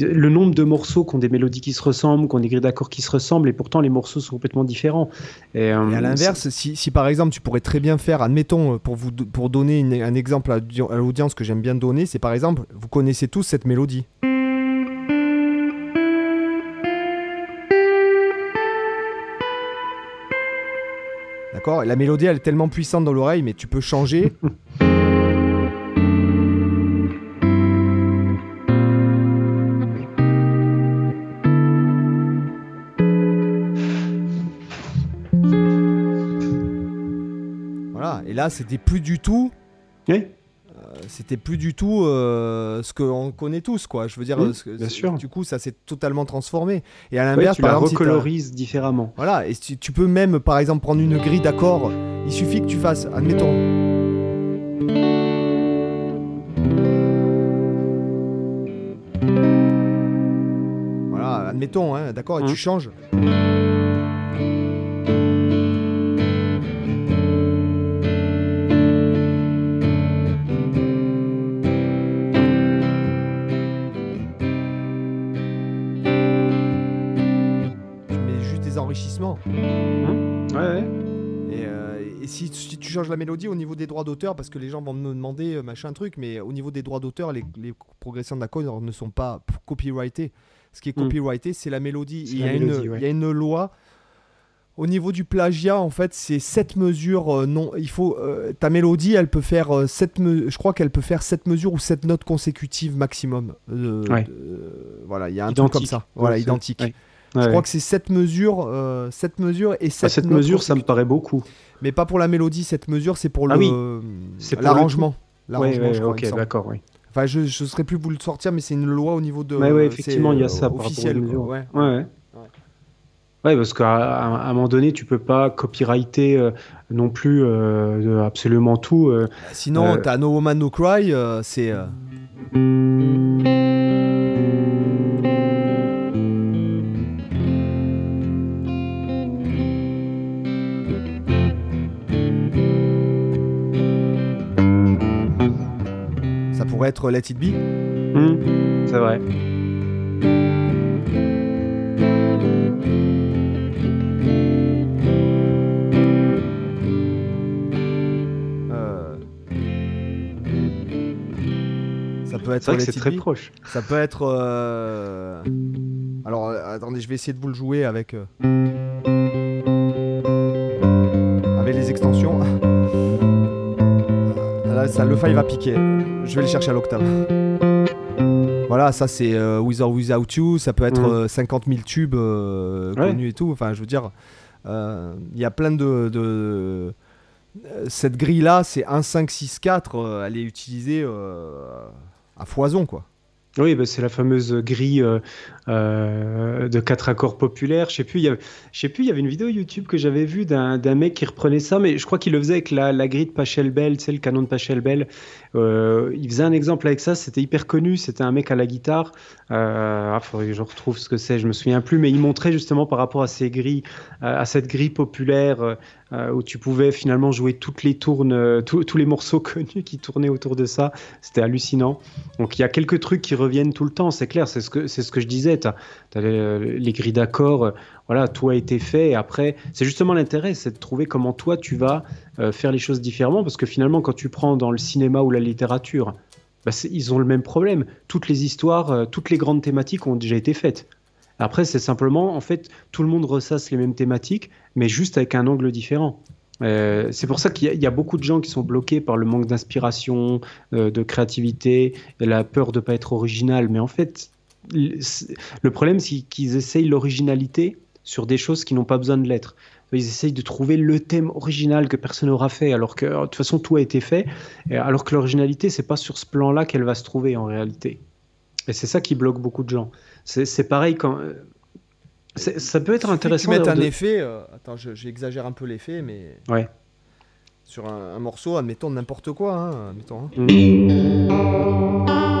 le nombre de morceaux qui ont des mélodies qui se ressemblent, qui ont des grilles d'accords qui se ressemblent, et pourtant les morceaux sont complètement différents. Et, à euh, l'inverse, si, par exemple tu pourrais très bien faire, admettons, pour, vous, pour donner un exemple à l'audience que j'aime bien donner, c'est par exemple, vous connaissez tous cette mélodie. D'accord? La mélodie, elle est tellement puissante dans l'oreille, mais tu peux changer. [laughs] là, c'était plus du tout. Oui. Euh, c'était plus du tout euh, ce qu'on connaît tous, quoi. Je veux dire, bien sûr. du coup, ça s'est totalement transformé. Et à l'inverse, tu la recolorises différemment. Voilà, et tu, peux même, par exemple, prendre une grille d'accords. Il suffit que tu fasses, admettons. Voilà, admettons, hein, d'accord, et tu hein. changes. change la mélodie au niveau des droits d'auteur, parce que les gens vont me demander euh, machin truc, mais au niveau des droits d'auteur, les, progressions d'accords ne sont pas copyrightées. Ce qui est hmm. copyrighté, c'est la mélodie. Il y, a une, il y a une loi. Au niveau du plagiat, en fait, c'est 7 mesures. Euh, non, il faut. Euh, ta mélodie, elle peut faire 7 Je crois qu'elle peut faire 7 mesures ou 7 notes consécutives maximum. voilà, il y a un truc comme ça. Voilà, identique. Je crois que c'est 7 mesures, 7 mesures et 7 7 mesures, ça me paraît beaucoup. Mais pas pour la mélodie, cette mesure, c'est pour ah l'arrangement. Oui, ok, d'accord, oui. Enfin, je ne saurais plus vous le sortir, mais c'est une loi au niveau de. Oui, effectivement, il y a ça officiel, Ouais. ouais. Ouais, parce qu'à un moment donné, tu peux pas copyrighter euh, non plus euh, absolument tout. euh. Sinon, Euh. t'as No Woman No Cry, euh, c'est. euh, pourrait être Let It Be. Hmm, c'est vrai. euh, Ça peut être C'est vrai que c'est très proche. Ça peut être. euh, Alors, euh, attendez, je vais essayer de vous le jouer avec. euh, Avec les extensions. [laughs] Là, ça, le fa il va piquer. Je vais le chercher à l'octave. Voilà, ça c'est euh, With or Without You. Ça peut être Mhm. euh, 50 000 tubes euh, Ouais. connus et tout. Enfin, je veux dire, euh, il y a plein de. de- euh, Cette grille là, c'est 1, 5, 6, 4. euh, elle est utilisée euh, à foison, quoi. Oui, bah, c'est la fameuse grille euh, euh, de quatre accords populaires. Je sais plus, il y avait, je sais plus, il y avait une vidéo YouTube que j'avais vue d'un d'un mec qui reprenait ça, mais je crois qu'il le faisait avec la, la grille de Pachelbel, tu sais, le canon de Pachelbel. Euh, il faisait un exemple avec ça, c'était hyper connu, c'était un mec à la guitare. Euh, ah, faudrait que je retrouve ce que c'est, je me souviens plus, mais il montrait justement par rapport à ces grilles, euh, à cette grille populaire euh, où tu pouvais finalement jouer toutes les tournes, tous- les morceaux [laughs] connus qui tournaient autour de ça. C'était hallucinant. Donc il y a quelques trucs qui reviennent tout le temps, c'est clair, c'est ce que c'est ce que je disais. As les, les grilles d'accords, voilà, tout a été fait. Et après, c'est justement l'intérêt, c'est de trouver comment toi tu vas euh, faire les choses différemment, parce que finalement, quand tu prends dans le cinéma ou la littérature, bah, ils ont le même problème. Toutes les histoires, euh, toutes les grandes thématiques ont déjà été faites. Après, c'est simplement, en fait, tout le monde ressasse les mêmes thématiques, mais juste avec un angle différent. Euh, c'est pour ça qu'il y, a- beaucoup de gens qui sont bloqués par le manque d'inspiration, de créativité, la peur de ne pas être original. Mais en fait, le problème, c'est qu'ils essayent l'originalité sur des choses qui n'ont pas besoin de l'être. Ils essayent de trouver le thème original que personne n'aura fait, alors que de toute façon tout a été fait, alors que l'originalité, c'est pas sur ce plan-là qu'elle va se trouver en réalité. Et c'est ça qui bloque beaucoup de gens. C'est pareil quand. Ça peut être intéressant. D'ailleurs, un de- effet. euh, attends, je- j'exagère un peu l'effet, mais. Ouais. Sur un, un morceau, admettons n'importe quoi. Hein, admettons, hein. Mm.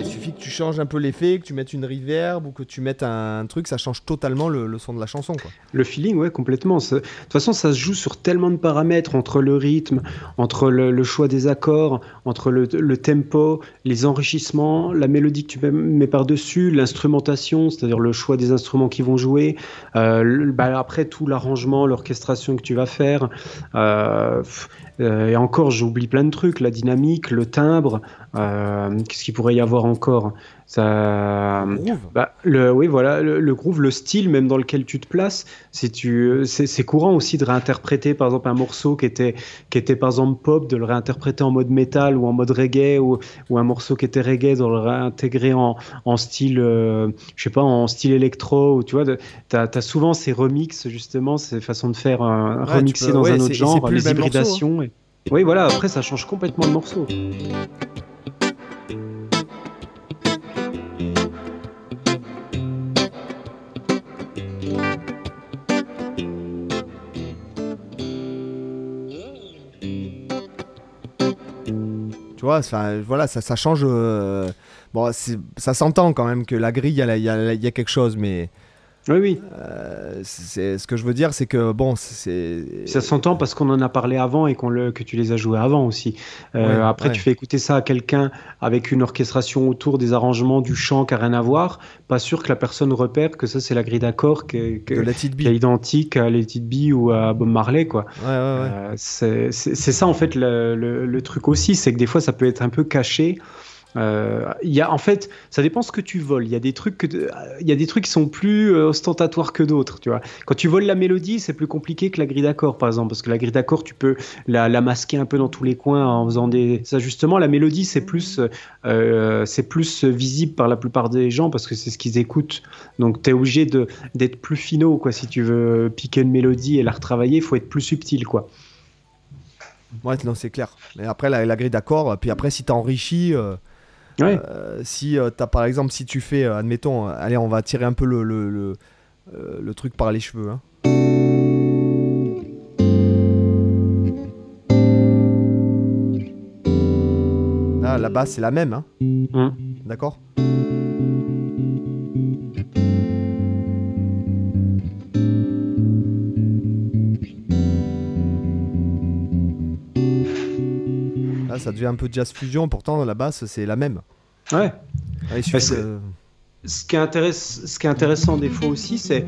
Il suffit que tu changes un peu l'effet, que tu mettes une reverb ou que tu mettes un truc, ça change totalement le, son de la chanson. Le feeling, ouais, complètement. De toute façon, ça se joue sur tellement de paramètres entre le rythme, entre le, choix des accords, entre le, tempo, les enrichissements, la mélodie que tu mets, par-dessus, l'instrumentation, c'est-à-dire le choix des instruments qui vont jouer, euh, bah, après tout l'arrangement, l'orchestration que tu vas faire. euh, et encore, j'oublie plein de trucs, la dynamique, le timbre, euh, qu'est-ce qu'il pourrait y avoir encore? Ça, bah, le, oui, voilà, le, le groove, le style même dans lequel tu te places, si tu, c'est courant aussi de réinterpréter par exemple un morceau qui était, qui était par exemple pop, de le réinterpréter en mode métal ou en mode reggae ou, ou un morceau qui était reggae, de le réintégrer en, en style, euh, je sais pas, en style électro ou tu vois, de- t'as as souvent ces remixes justement, ces façons de faire un Ouais, remixer peux- dans ouais, un autre genre, les morceau, hein. hybridations. et- Oui, voilà, après ça change complètement le morceau. Tu vois, ça, voilà, ça, change. euh, Bon, ça s'entend quand même que la grille, il y, y a quelque chose, mais Oui, oui. euh, c'est ce que je veux dire, c'est que bon, c'est. Ça s'entend parce qu'on en a parlé avant et qu'on le, que tu les as joués avant aussi. Euh, Ouais, après, ouais. tu fais écouter ça à quelqu'un avec une orchestration autour des arrangements, du chant qui n'a rien à voir. Pas sûr que la personne repère que ça, c'est la grille d'accords qui, Be. qui est identique à Let It Be ou à Bob Marley. Quoi. Ouais, ouais, ouais. Euh, c'est c'est- c'est ça, en fait, le, le- le truc aussi. C'est que des fois, ça peut être un peu caché. Euh, y a, en fait, ça dépend ce que tu voles. Il y a des trucs que, il y a des trucs qui sont plus euh, ostentatoires que d'autres. Tu vois, quand tu voles la mélodie, c'est plus compliqué que la grille d'accord, par exemple, parce que la grille d'accord, tu peux la, la, masquer un peu dans tous les coins en faisant des ajustements. La mélodie, c'est plus, euh, c'est plus visible par la plupart des gens parce que c'est ce qu'ils écoutent. Donc, tu es obligé de d'être plus finaux, quoi. Si tu veux piquer une mélodie et la retravailler, il faut être plus subtil, quoi. Ouais, non, c'est clair. Mais après, la, la grille d'accord, puis après, si tu enrichi. Euh, si euh, as, par exemple, si tu fais, euh, admettons, allez, on va tirer un peu le, le, le, le truc par les cheveux. Hein. Là, la basse, c'est la même. Hein. Mmh. D'accord? Ça devient un peu jazz fusion. Pourtant, la basse, c'est la même. Ouais. ce, qui est ce qui est intéressant des fois aussi, c'est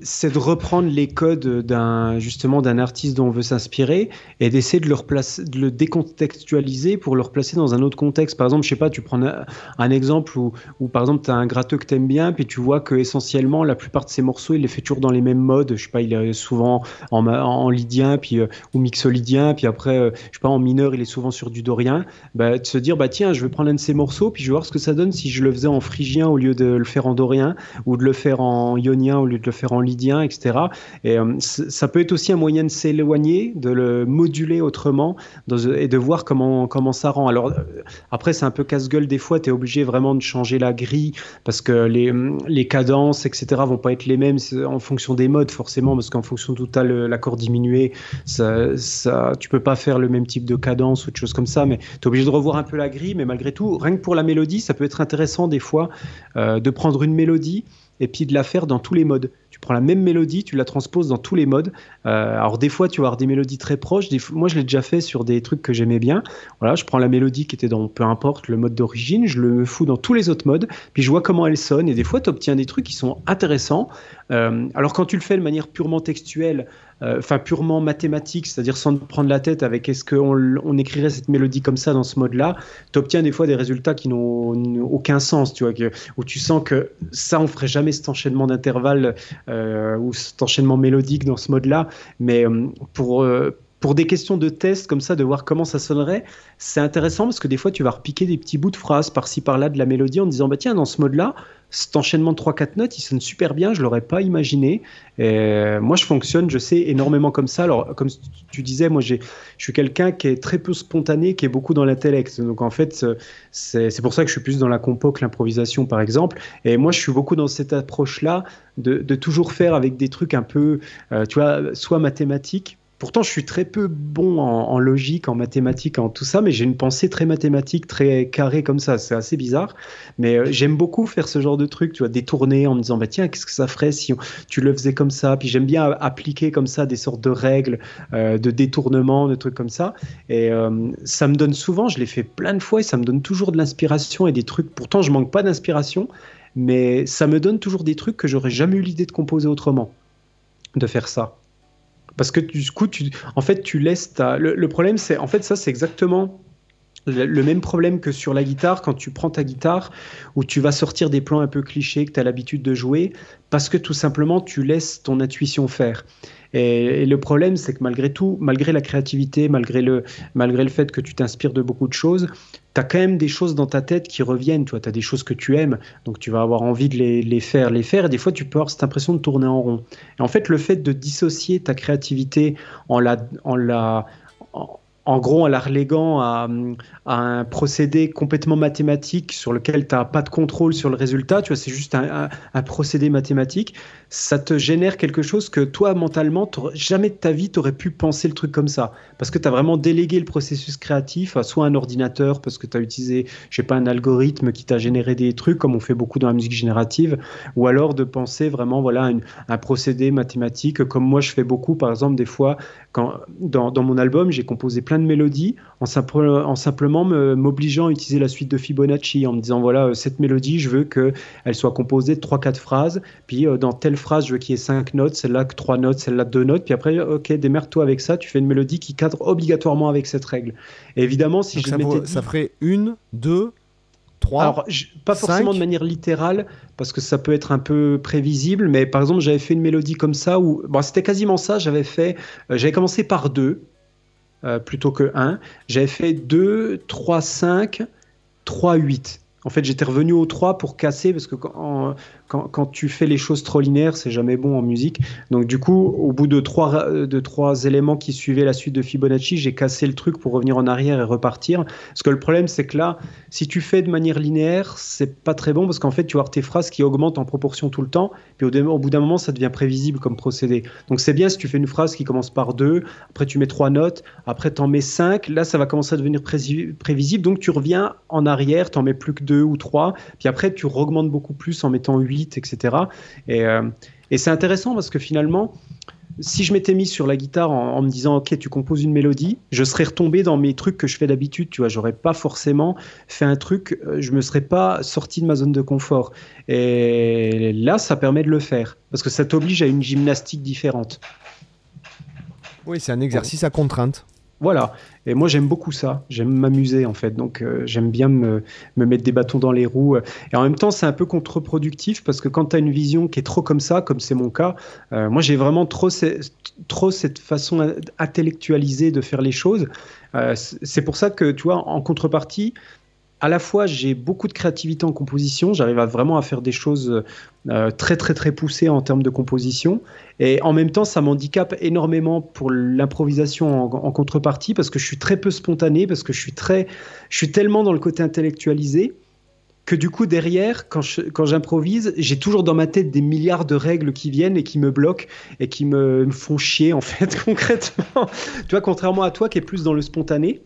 c'est de reprendre les codes d'un justement d'un artiste dont on veut s'inspirer et d'essayer de le décontextualiser pour le replacer dans un autre contexte. Par exemple, je sais pas, tu prends un, exemple où, par exemple tu as un gratteux que tu aimes bien, puis tu vois que essentiellement la plupart de ses morceaux il les fait toujours dans les mêmes modes. Je sais pas, il est souvent en, en lydien puis euh, ou mixolydien, puis après euh, je sais pas en mineur il est souvent sur du dorien. Bah, de se dire bah tiens je vais prendre un de ces morceaux puis je vais voir ce que ça donne si je le faisais en phrygien au lieu de le faire en dorien ou de le faire en ionien au lieu de le faire en lydien, etc. Et euh, ça peut être aussi un moyen de s'éloigner, de le moduler autrement et de voir comment, comment ça rend. Alors, euh, après, c'est un peu casse-gueule des fois, tu es obligé vraiment de changer la grille parce que les, les cadences, etc., vont pas être les mêmes en fonction des modes, forcément, parce qu'en fonction de tout à l'accord diminué, ça, tu peux pas faire le même type de cadence ou de choses comme ça, mais tu es obligé de revoir un peu la grille, mais malgré tout, rien que pour la mélodie, ça peut être intéressant des fois euh, de prendre une mélodie et puis de la faire dans tous les modes. Tu prends la même mélodie, tu la transposes dans tous les modes. Euh, alors des fois, tu vas avoir des mélodies très proches. moi, je l'ai déjà fait sur des trucs que j'aimais bien. Voilà, je prends la mélodie qui était dans peu importe le mode d'origine, je le fous dans tous les autres modes, puis je vois comment elle sonne. Et des fois, tu obtiens des trucs qui sont intéressants. Euh, alors quand tu le fais de manière purement textuelle, enfin purement mathématique, c'est-à-dire sans prendre la tête avec est-ce qu'on on écrirait cette mélodie comme ça dans ce mode-là, tu obtiens des fois des résultats qui n'ont aucun sens, tu vois, où tu sens que ça, on ferait jamais cet enchaînement d'intervalles euh, ou cet enchaînement mélodique dans ce mode-là, mais euh, pour pour des questions de test comme ça, de voir comment ça sonnerait, c'est intéressant parce que des fois tu vas repiquer des petits bouts de phrases par-ci par-là de la mélodie en disant bah tiens dans ce mode-là, cet enchaînement de 3-4 notes, il sonne super bien, je l'aurais pas imaginé. Et moi je fonctionne, je sais énormément comme ça. Alors comme tu disais, moi je suis quelqu'un qui est très peu spontané, qui est beaucoup dans l'intellect. Donc en fait c'est pour ça que je suis plus dans la compo que l'improvisation par exemple. Et moi je suis beaucoup dans cette approche-là de, de, toujours faire avec des trucs un peu, euh, tu vois, soit mathématiques Pourtant, je suis très peu bon en, logique, en mathématiques, en tout ça, mais j'ai une pensée très mathématique, très carrée comme ça. C'est assez bizarre. Mais euh, j'aime beaucoup faire ce genre de truc, tu vois, détourner en me disant, bah tiens, qu'est-ce que ça ferait si tu le faisais comme ça? Puis j'aime bien appliquer comme ça des sortes de règles, euh, de détournement, de trucs comme ça. Et euh, ça me donne souvent, je l'ai fait plein de fois et ça me donne toujours de l'inspiration et des trucs. Pourtant, je manque pas d'inspiration, mais ça me donne toujours des trucs que j'aurais jamais eu l'idée de composer autrement, de faire ça. Parce que du coup, en fait, tu laisses ta. Le, problème, c'est. En fait, ça, c'est exactement le même problème que sur la guitare quand tu prends ta guitare où tu vas sortir des plans un peu clichés que tu as l'habitude de jouer parce que tout simplement tu laisses ton intuition faire. Et, le problème c'est que malgré tout, malgré la créativité, malgré le, malgré le fait que tu t'inspires de beaucoup de choses, tu as quand même des choses dans ta tête qui reviennent, tu as des choses que tu aimes, donc tu vas avoir envie de les, faire, les faire, et des fois tu peux avoir cette impression de tourner en rond. Et en fait, le fait de dissocier ta créativité en la, en la, en gros, en la reléguant à, un procédé complètement mathématique sur lequel tu n'as pas de contrôle sur le résultat, tu vois, c'est juste un, procédé mathématique, ça te génère quelque chose que toi, mentalement, jamais de ta vie, tu aurais pu penser le truc comme ça. Parce que tu as vraiment délégué le processus créatif à soit un ordinateur, parce que tu as utilisé, je sais pas, un algorithme qui t'a généré des trucs, comme on fait beaucoup dans la musique générative, ou alors de penser vraiment, voilà, un procédé mathématique, comme moi je fais beaucoup, par exemple, des fois, quand, dans, dans mon album, j'ai composé plein de mélodies en, en simplement m'obligeant à utiliser la suite de Fibonacci, en me disant voilà, euh, cette mélodie, je veux qu'elle soit composée de 3-4 phrases, puis euh, dans telle phrase, je veux qu'il y ait 5 notes, celle-là 3 notes, celle-là 2 notes, puis après, ok, démerde-toi avec ça, tu fais une mélodie qui cadre obligatoirement avec cette règle. Et évidemment, si je ça, ça ferait une, deux, 3 Alors, pas forcément cinq. de manière littérale, parce que ça peut être un peu prévisible, mais par exemple, j'avais fait une mélodie comme ça, où bon, c'était quasiment ça, j'avais fait, euh, j'avais commencé par 2, plutôt que 1, j'avais fait 2, 3, 5, 3, 8. En fait, j'étais revenu au 3 pour casser, parce que quand, en- quand, tu fais les choses trop linéaires, c'est jamais bon en musique. Donc du coup, au bout de trois, ra- de trois éléments qui suivaient la suite de Fibonacci, j'ai cassé le truc pour revenir en arrière et repartir. Parce que le problème, c'est que là, si tu fais de manière linéaire, c'est pas très bon parce qu'en fait, tu vas avoir tes phrases qui augmentent en proportion tout le temps. Puis au, bout d'un moment, ça devient prévisible comme procédé. Donc c'est bien si tu fais une phrase qui commence par 2, après tu mets trois notes, après tu en mets 5. Là, ça va commencer à devenir prévisible. Donc tu reviens en arrière, tu en mets plus que 2 ou 3. Puis après, tu augmentes beaucoup plus en mettant 8, etc. Et, euh, et c'est intéressant parce que finalement, si je m'étais mis sur la guitare en, en me disant ok tu composes une mélodie, je serais retombé dans mes trucs que je fais d'habitude, tu vois, j'aurais pas forcément fait un truc, euh, je me serais pas sorti de ma zone de confort. Et là, ça permet de le faire parce que ça t'oblige à une gymnastique différente. Oui, c'est un exercice à contrainte. Voilà. Et moi, j'aime beaucoup ça. J'aime m'amuser, en fait. Donc, euh, j'aime bien me, me mettre des bâtons dans les roues. Et en même temps, c'est un peu contre-productif parce que quand tu as une vision qui est trop comme ça, comme c'est mon cas, euh, moi, j'ai vraiment trop, trop cette façon in- intellectualisée de faire les choses. Euh, c'est pour ça que, tu vois, en contrepartie, à la fois, j'ai beaucoup de créativité en composition. J'arrive à vraiment à faire des choses euh, très, très, très poussées en termes de composition. Et en même temps, ça m'handicape énormément pour l'improvisation en, contrepartie parce que je suis très peu spontané, parce que je suis, très, je suis tellement dans le côté intellectualisé que du coup, derrière, quand j'improvise, j'ai toujours dans ma tête des milliards de règles qui viennent et qui me bloquent et qui me, me font chier, en fait, [laughs] concrètement. tu vois, contrairement à toi qui est plus dans le spontané,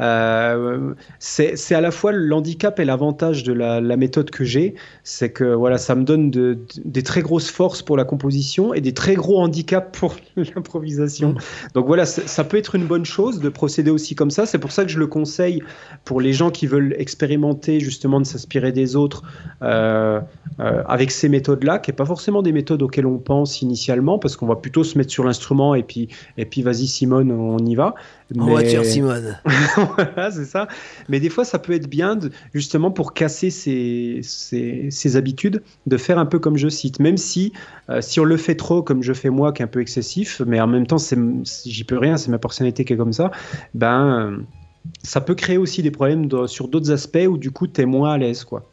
euh, c'est à la fois l'handicap et l'avantage de la, la méthode que j'ai, c'est que voilà, ça me donne de- de- des très grosses forces pour la composition et des très gros handicaps pour [laughs] l'improvisation. Donc voilà, ça peut être une bonne chose de procéder aussi comme ça. C'est pour ça que je le conseille pour les gens qui veulent expérimenter justement de s'inspirer des autres euh, euh, avec ces méthodes-là, qui n'est pas forcément des méthodes auxquelles on pense initialement, parce qu'on va plutôt se mettre sur l'instrument et puis, et puis vas-y Simone, on y va. Mais- Simone. [laughs] voilà, c'est ça. Mais des fois, ça peut être bien, de- justement, pour casser ses, ses- ses habitudes, de faire un peu comme je cite. Même si, euh, si on le fait trop, comme je fais moi, qui est un peu excessif, mais en même temps, j'y peux rien, c'est ma personnalité qui est comme ça, ben, euh, ça peut créer aussi des problèmes de- sur d'autres aspects où, du coup, tu es moins à l'aise, quoi.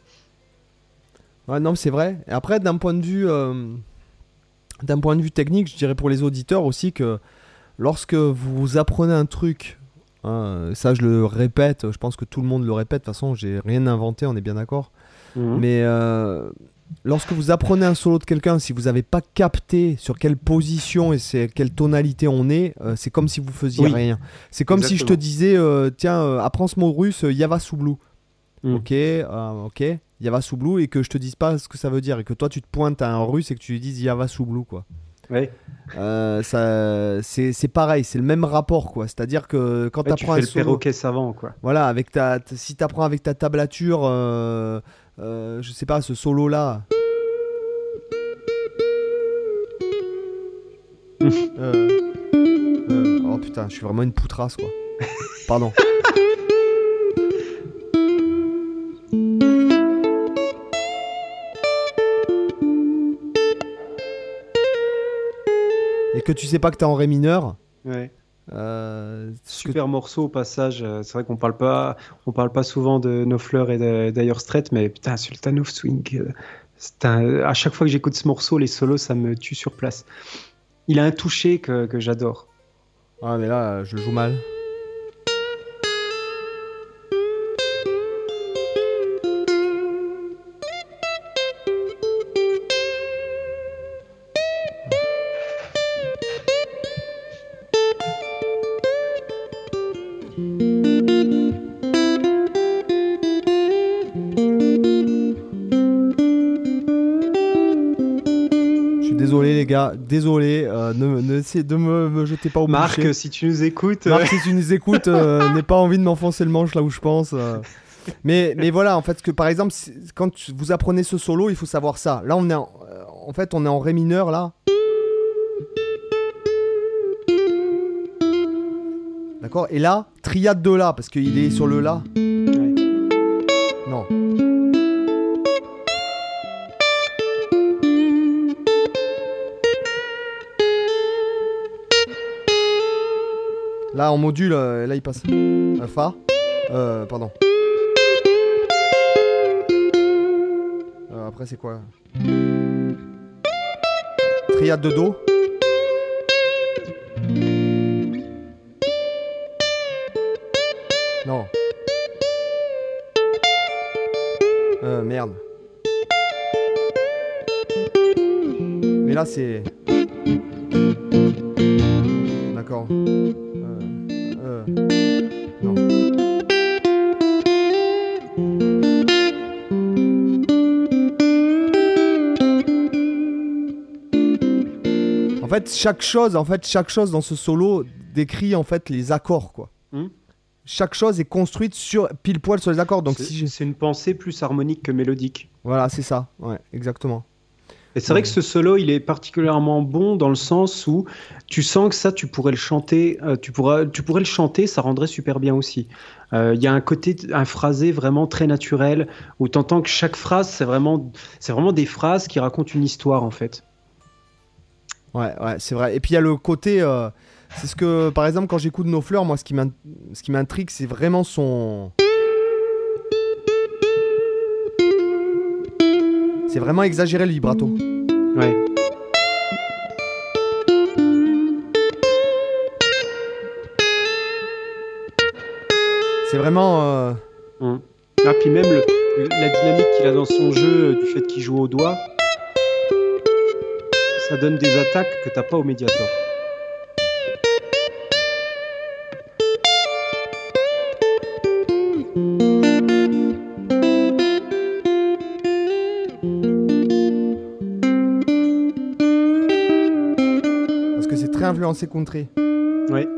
Ouais, non, c'est vrai. Et après, d'un point de vue, euh, d'un point de vue technique, je dirais pour les auditeurs aussi que lorsque vous apprenez un truc, hein, ça je le répète, je pense que tout le monde le répète. De toute façon, j'ai rien inventé, on est bien d'accord. Mhm. Mais euh, lorsque vous apprenez un solo de quelqu'un, si vous n'avez pas capté sur quelle position et c'est quelle tonalité on est, euh, c'est comme si vous faisiez Oui. rien. C'est comme si je te disais, euh, tiens, apprends ce mot russe, Yava Soublou. Mm. Ok, ok, Yava Soublou, et que je te dise pas ce que ça veut dire, et que toi tu te pointes à un russe et que tu lui dises Yava Soublou, quoi. Ouais. Euh, ça, c'est c'est pareil, c'est le même rapport, quoi. C'est-à-dire que quand Ouais, tu tu apprends fais un le solo, perroquet savant, quoi. voilà, avec ta, t- si tu apprends avec ta tablature, euh, euh, je sais pas, ce solo là. [laughs] Euh, euh, oh putain, je suis vraiment une poutrasse quoi. Pardon. [laughs] que tu sais pas que t'es en ré mineur. Ouais. euh, que- Super morceau au passage. euh, C'est vrai qu'on parle pas, on parle pas souvent de Knopfler et de- d'Ailleurs Strait, mais putain, Sultan of Swing. euh, un- à chaque fois que j'écoute ce morceau, les solos, ça me tue sur place. Il a un toucher que, que j'adore. Ah mais là, je joue mal. Désolé, euh, ne, ne essayez de me, me jeter pas au Marc, si tu nous écoutes, Marc, si tu nous écoutes, euh, [laughs] n'aie pas envie de m'enfoncer le manche là où je pense. euh. Mais, mais voilà, en fait, que par exemple, quand tu- vous apprenez ce solo, il faut savoir ça. Là, on est en, euh, en fait, on est en ré mineur là. D'accord? Et là, triade de la, parce qu'il est sur le la. Là, en module, euh, là, il passe. Euh, Fa. Euh, pardon. Euh, après, c'est quoi Triade de Do. Non. Merde. Mais là, c'est. D'accord. Euh, non. En fait, chaque chose, en fait, chaque chose dans ce solo décrit en fait les accords, quoi. Hmm. Chaque chose est construite sur pile poil sur les accords. Donc C'est- si j'ai- c'est une pensée plus harmonique que mélodique. voilà, c'est ça. Ouais, exactement. Et c'est vrai que ce solo, il est particulièrement bon dans le sens où tu sens que ça, tu pourrais le chanter, euh, tu, pourras, tu pourrais le chanter, ça rendrait super bien aussi. Euh, Il y a un côté, un phrasé vraiment très naturel où tu entends que chaque phrase, c'est vraiment, c'est vraiment des phrases qui racontent une histoire en fait. Ouais, ouais, c'est vrai. Et puis il y a le côté. euh, c'est ce que, par exemple, quand j'écoute Nos Fleurs, moi, ce qui m'in- ce qui m'intrigue, c'est vraiment son. C'est vraiment exagéré le vibrato. Ouais. C'est vraiment. euh, Mm. Ah, puis même le- la dynamique qu'il a dans son jeu euh, du fait qu'il joue au doigt, ça donne des attaques que t'as pas au Mediator. Influencé country. Ouais.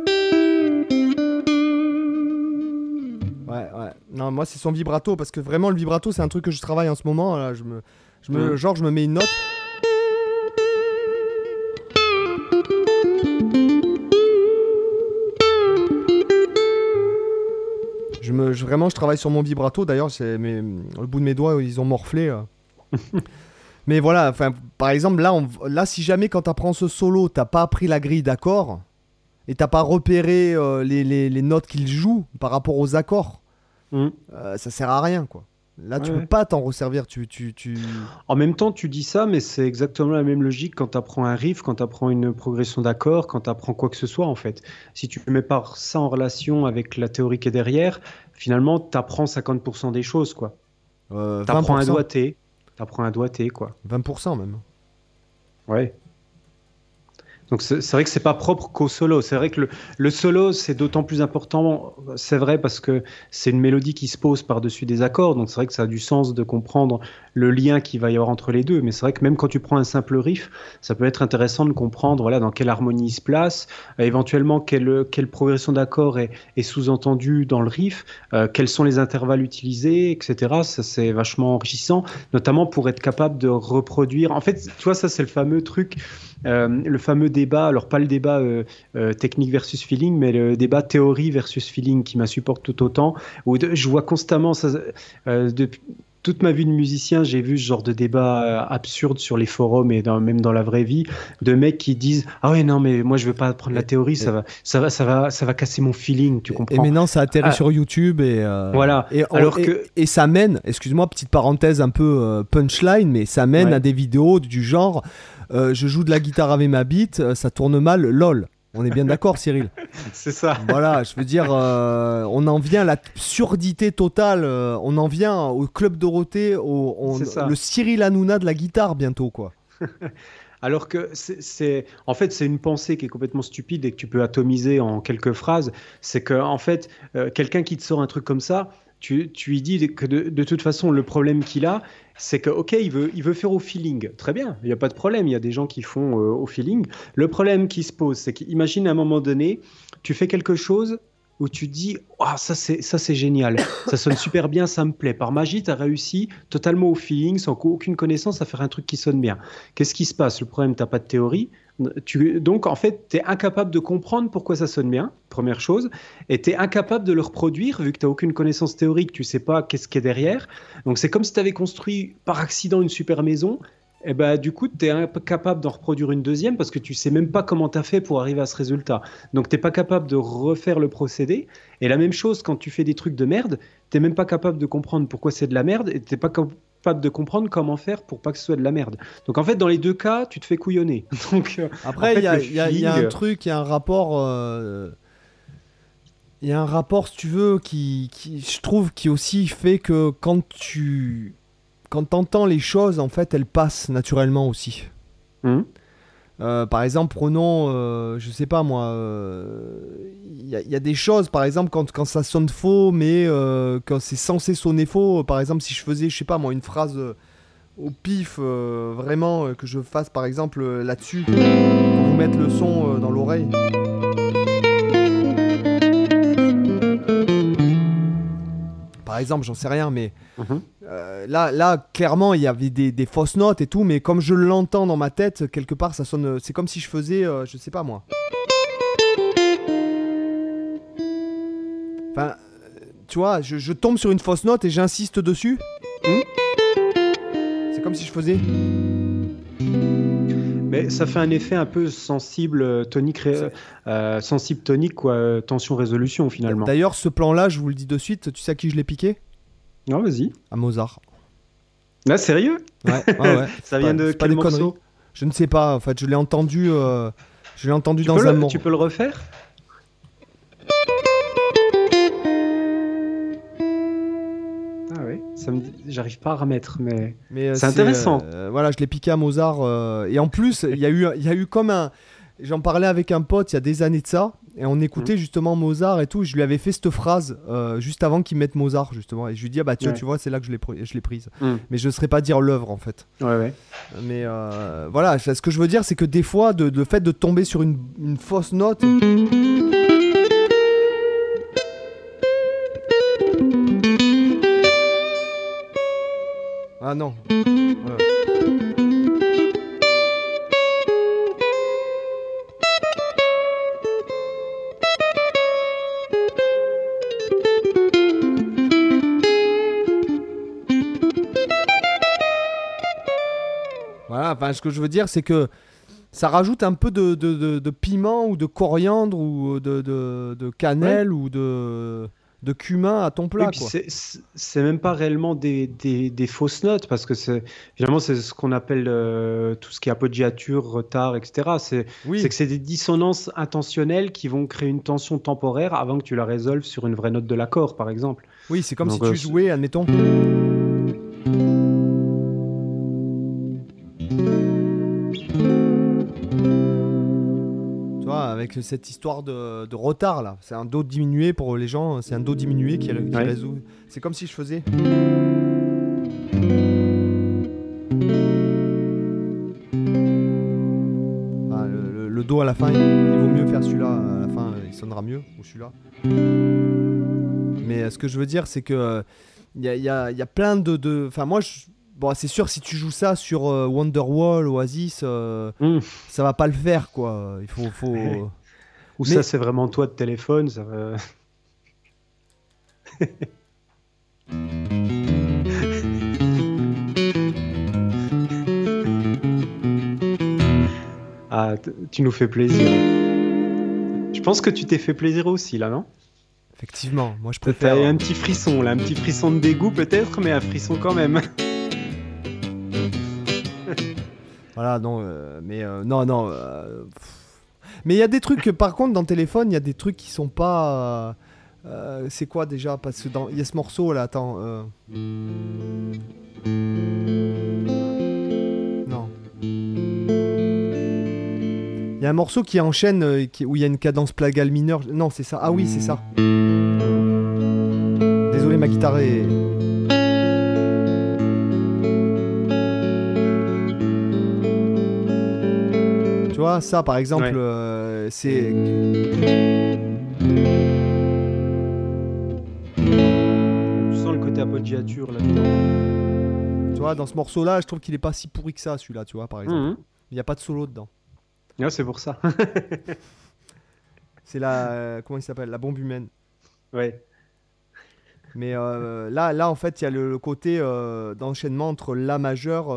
Ouais, ouais. Non, moi, c'est son vibrato. Parce que vraiment, le vibrato, c'est un truc que je travaille en ce moment. Là. Je me, je me, Mm. Genre, je me mets une note. Je me, je- vraiment, je travaille sur mon vibrato. D'ailleurs, c'est le bout de mes doigts, ils ont morflé. [laughs] Mais voilà, enfin, par exemple, là, on- là, si jamais quand tu apprends ce solo, t'as pas appris la grille d'accords et t'as pas repéré euh, les, les- les notes qu'il joue par rapport aux accords, Mm. euh, ça sert à rien, quoi. Là, tu Ouais, peux ouais. pas t'en resservir. Tu, tu, tu... En même temps, tu dis ça, mais c'est exactement la même logique quand tu apprends un riff, quand tu apprends une progression d'accords, quand tu apprends quoi que ce soit, en fait. Si tu mets pas ça en relation avec la théorie qui est derrière, finalement, tu apprends 50% des choses, quoi. Euh, Tu apprends un 20%, doigté, tu apprends un doigté, quoi. 20% même. Ouais. Donc c'est vrai que c'est pas propre qu'au solo. C'est vrai que le, solo c'est d'autant plus important. C'est vrai parce que c'est une mélodie qui se pose par-dessus des accords. Donc c'est vrai que ça a du sens de comprendre le lien qu'il va y avoir entre les deux. Mais c'est vrai que même quand tu prends un simple riff, ça peut être intéressant de comprendre voilà dans quelle harmonie il se place, euh, éventuellement quelle, progression d'accords est, est sous-entendue dans le riff, euh, quels sont les intervalles utilisés, etc. Ça c'est vachement enrichissant, notamment pour être capable de reproduire. En fait, tu vois ça c'est le fameux truc. Euh, le fameux débat, alors pas le débat euh, euh, technique versus feeling, mais le débat théorie versus feeling qui m'insupporte tout autant, où de- je vois constamment ça, depuis toute ma vie de musicien, j'ai vu ce genre de débat absurde sur les forums et dans- même dans la vraie vie, de mecs qui disent ah ouais non mais moi je veux pas apprendre la théorie, ça va, ça va, ça va, ça va casser mon feeling, tu Et comprends? maintenant, ça atterrit Ah. sur YouTube et. euh, Voilà. Et, Alors et- que- et ça mène, excuse-moi, petite parenthèse un peu punchline, mais ça mène Ouais. à des vidéos du genre euh, je joue de la guitare avec ma bite, euh, ça tourne mal, lol. On est bien d'accord, Cyril [laughs] C'est ça. Voilà, je veux dire, euh, on en vient à l'absurdité totale, euh, on en vient au Club Dorothée, au, on- le Cyril Hanouna de la guitare bientôt, quoi. [laughs] Alors que c'est- c'est, en fait, c'est une pensée qui est complètement stupide et que tu peux atomiser en quelques phrases. C'est que, en fait, euh, quelqu'un qui te sort un truc comme ça, tu, lui dis que de, toute façon, le problème qu'il a, c'est que, ok, il veut, il veut faire au feeling. Très bien, il n'y a pas de problème. Il y a des gens qui font euh, au feeling. Le problème qui se pose, c'est qu'imagine à un moment donné, tu fais quelque chose où tu dis ah ça c'est ça c'est génial ça sonne super bien ça me plaît par magie tu as réussi totalement au feeling sans aucune connaissance à faire un truc qui sonne bien Qu'est-ce qui se passe? Le problème, tu n'as pas de théorie. Tu, donc, en fait, tu es incapable de comprendre pourquoi ça sonne bien, première chose, et tu es incapable de le reproduire vu que tu n'as aucune connaissance théorique, tu sais pas qu'est-ce qui est derrière. Donc, c'est comme si tu avais construit par accident une super maison et bah, du coup, tu es incapable d'en reproduire une deuxième parce que tu sais même pas comment tu as fait pour arriver à ce résultat. Donc, tu pas capable de refaire le procédé. Et la même chose, quand tu fais des trucs de merde, tu même pas capable de comprendre pourquoi c'est de la merde et tu pas capable de comprendre comment faire pour pas que ce soit de la merde. Donc, en fait, dans les deux cas, tu te fais couillonner. [laughs] Donc, euh, Après, il y, a un truc, il y a un rapport. Euh, il y a un rapport, si tu veux, qui, qui, je trouve, qui aussi fait que quand tu quand t'entends les choses, en fait, elles passent naturellement aussi. Hum. Euh, par exemple, prenons, euh, je sais pas moi, il euh, y, a des choses, par exemple, quand, quand ça sonne faux, mais quand c'est censé sonner faux, par exemple, si je faisais, je sais pas moi, une phrase au pif, vraiment, que je fasse par exemple là-dessus, pour vous mettre le son dans l'oreille. Par exemple, j'en sais rien, mais mhm. Euh, là, là, clairement, il y avait des, fausses notes et tout, mais comme je l'entends dans ma tête, quelque part, ça sonne. C'est comme si je faisais, euh, je sais pas moi. Enfin, tu vois, je, tombe sur une fausse note et j'insiste dessus. Hmm c'est comme si je faisais. Mais ça fait un effet un peu sensible, euh, tonique, sensible tonique, quoi, tension résolution finalement. D'ailleurs, ce plan-là, je vous le dis de suite, tu sais à qui je l'ai piqué? Non, vas-y. À Mozart. Ah, sérieux? Ouais, [laughs] ouais, Ça vient de quel morceau? Je ne sais pas, en fait, je l'ai entendu, euh, je l'ai entendu tu dans un le, Tu peux le refaire? Ça me... j'arrive pas à remettre, mais, mais euh, c'est intéressant. Euh, voilà, je l'ai piqué à Mozart. et en plus, il y, a eu, y a eu comme un... J'en parlais avec un pote il y a des années de ça, et on écoutait mm. justement Mozart et tout. Je lui avais fait cette phrase euh, juste avant qu'il mette Mozart, justement. Et je lui dis, ah bah tu, tu vois, c'est là que je l'ai prise. Mm. Mais je ne saurais pas dire l'œuvre, en fait. Ouais, ouais. Mais euh, voilà, ce que je veux dire, c'est que des fois, de, le fait de tomber sur une, une fausse note. Ah non. Enfin, ce que je veux dire, c'est que ça rajoute un peu de, de, piment ou de coriandre ou de, de cannelle ou de, de cumin à ton plat. c'est même pas réellement des, des, fausses notes parce que c'est finalement c'est ce qu'on appelle euh, tout ce qui est appoggiature, retard, etc. C'est que c'est des dissonances intentionnelles qui vont créer une tension temporaire avant que tu la résolves sur une vraie note de l'accord, par exemple. Oui, c'est comme si tu euh, jouais, admettons. Avec cette histoire de, retard là. C'est un do diminué pour les gens, c'est un do diminué qui, résout. C'est comme si je faisais. Ah, le, do à la fin, il, vaut mieux faire celui-là à la fin, il sonnera mieux, ou celui-là. Mais euh, ce que je veux dire, c'est que il y a, plein de. Enfin, moi, je Bon, c'est sûr, si tu joues ça sur euh, Wonderwall, Oasis, euh, hmm. ça va pas le faire, quoi. Il faut. faut... Ou ça, c'est vraiment toi de téléphone, ça va. [laughs] ah, tu nous fais plaisir. Je pense que tu t'es fait plaisir aussi, là, non? Effectivement, moi je préfère. T'as un petit frisson, là, un petit frisson de dégoût peut-être, mais un frisson quand même. [laughs] Voilà, non, euh, mais euh, non, non. Euh, mais il y a des trucs, par contre, dans téléphone, il y a des trucs qui sont pas. c'est quoi déjà? Parce que dans il y a ce morceau là, attends. Non. Il y a un morceau qui enchaîne où il y a une cadence plagale mineure. Non, c'est ça. Ah oui, c'est ça. Désolé, ma guitare est. Tu vois, ça par exemple, euh, c'est. Tu sens le côté appoggiature là-dedans. Tu vois, dans ce morceau-là, je trouve qu'il est pas si pourri que ça, celui-là, tu vois, par exemple. Mhm. Il n'y a pas de solo dedans. Ah, c'est pour ça. [laughs] c'est la. Euh, comment il s'appelle La bombe humaine. Ouais. Mais euh, là, là, en fait, il y a le, côté d'enchaînement entre La majeur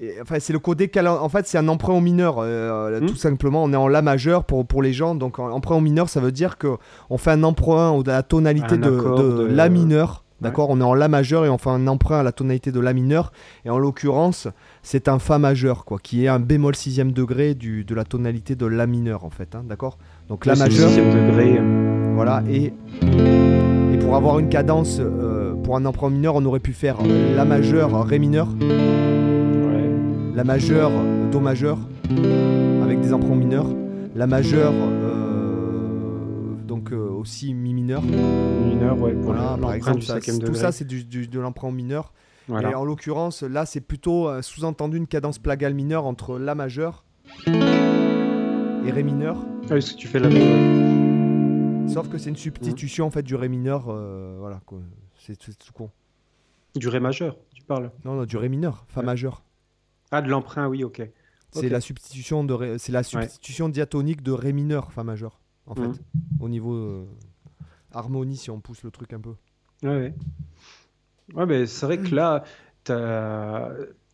et, enfin, c'est le codé En fait, c'est un emprunt au mineur. euh, Hmm. Tout simplement, on est en La majeur pour, pour les gens. Donc, emprunt au mineur, ça veut dire qu'on fait un emprunt à la tonalité de, accord de de- La mineur. D'accord? On est en La majeur et on fait un emprunt à la tonalité de La mineur. Et en l'occurrence, c'est un Fa majeur, quoi, qui est un bémol sixième degré du, de la tonalité de La mineur, en fait. hein, D'accord? Donc, La majeur. sixième degré. Voilà, et, et pour avoir une cadence, euh, pour un emprunt mineur, on aurait pu faire La majeur, Ré mineur. La majeur, Do majeur, avec des emprunts mineurs, La majeur, euh, donc euh, aussi Mi mineur. Mineur, ouais. Pour Voilà, par exemple, ça- tout degré. ça c'est du, du- de l'emprunt mineur. Voilà. Et en l'occurrence, là c'est plutôt euh, sous-entendu une cadence plagale mineure entre La majeur et Ré mineur. Ah, est-ce que tu fais la même Sauf que c'est une substitution en fait du Ré mineur. voilà, quoi. c'est c'est tout con. Du Ré majeur, tu parles Non, non, du Ré mineur, Fa Ouais. majeur. Ah, de l'emprunt, oui, ok. C'est la substitution de ré- c'est la substitution diatonique de ré mineur fa majeur en fait Mhm. au niveau euh, harmonie si on pousse le truc un peu. Ouais, ouais. Ouais, mais c'est vrai que là, t'as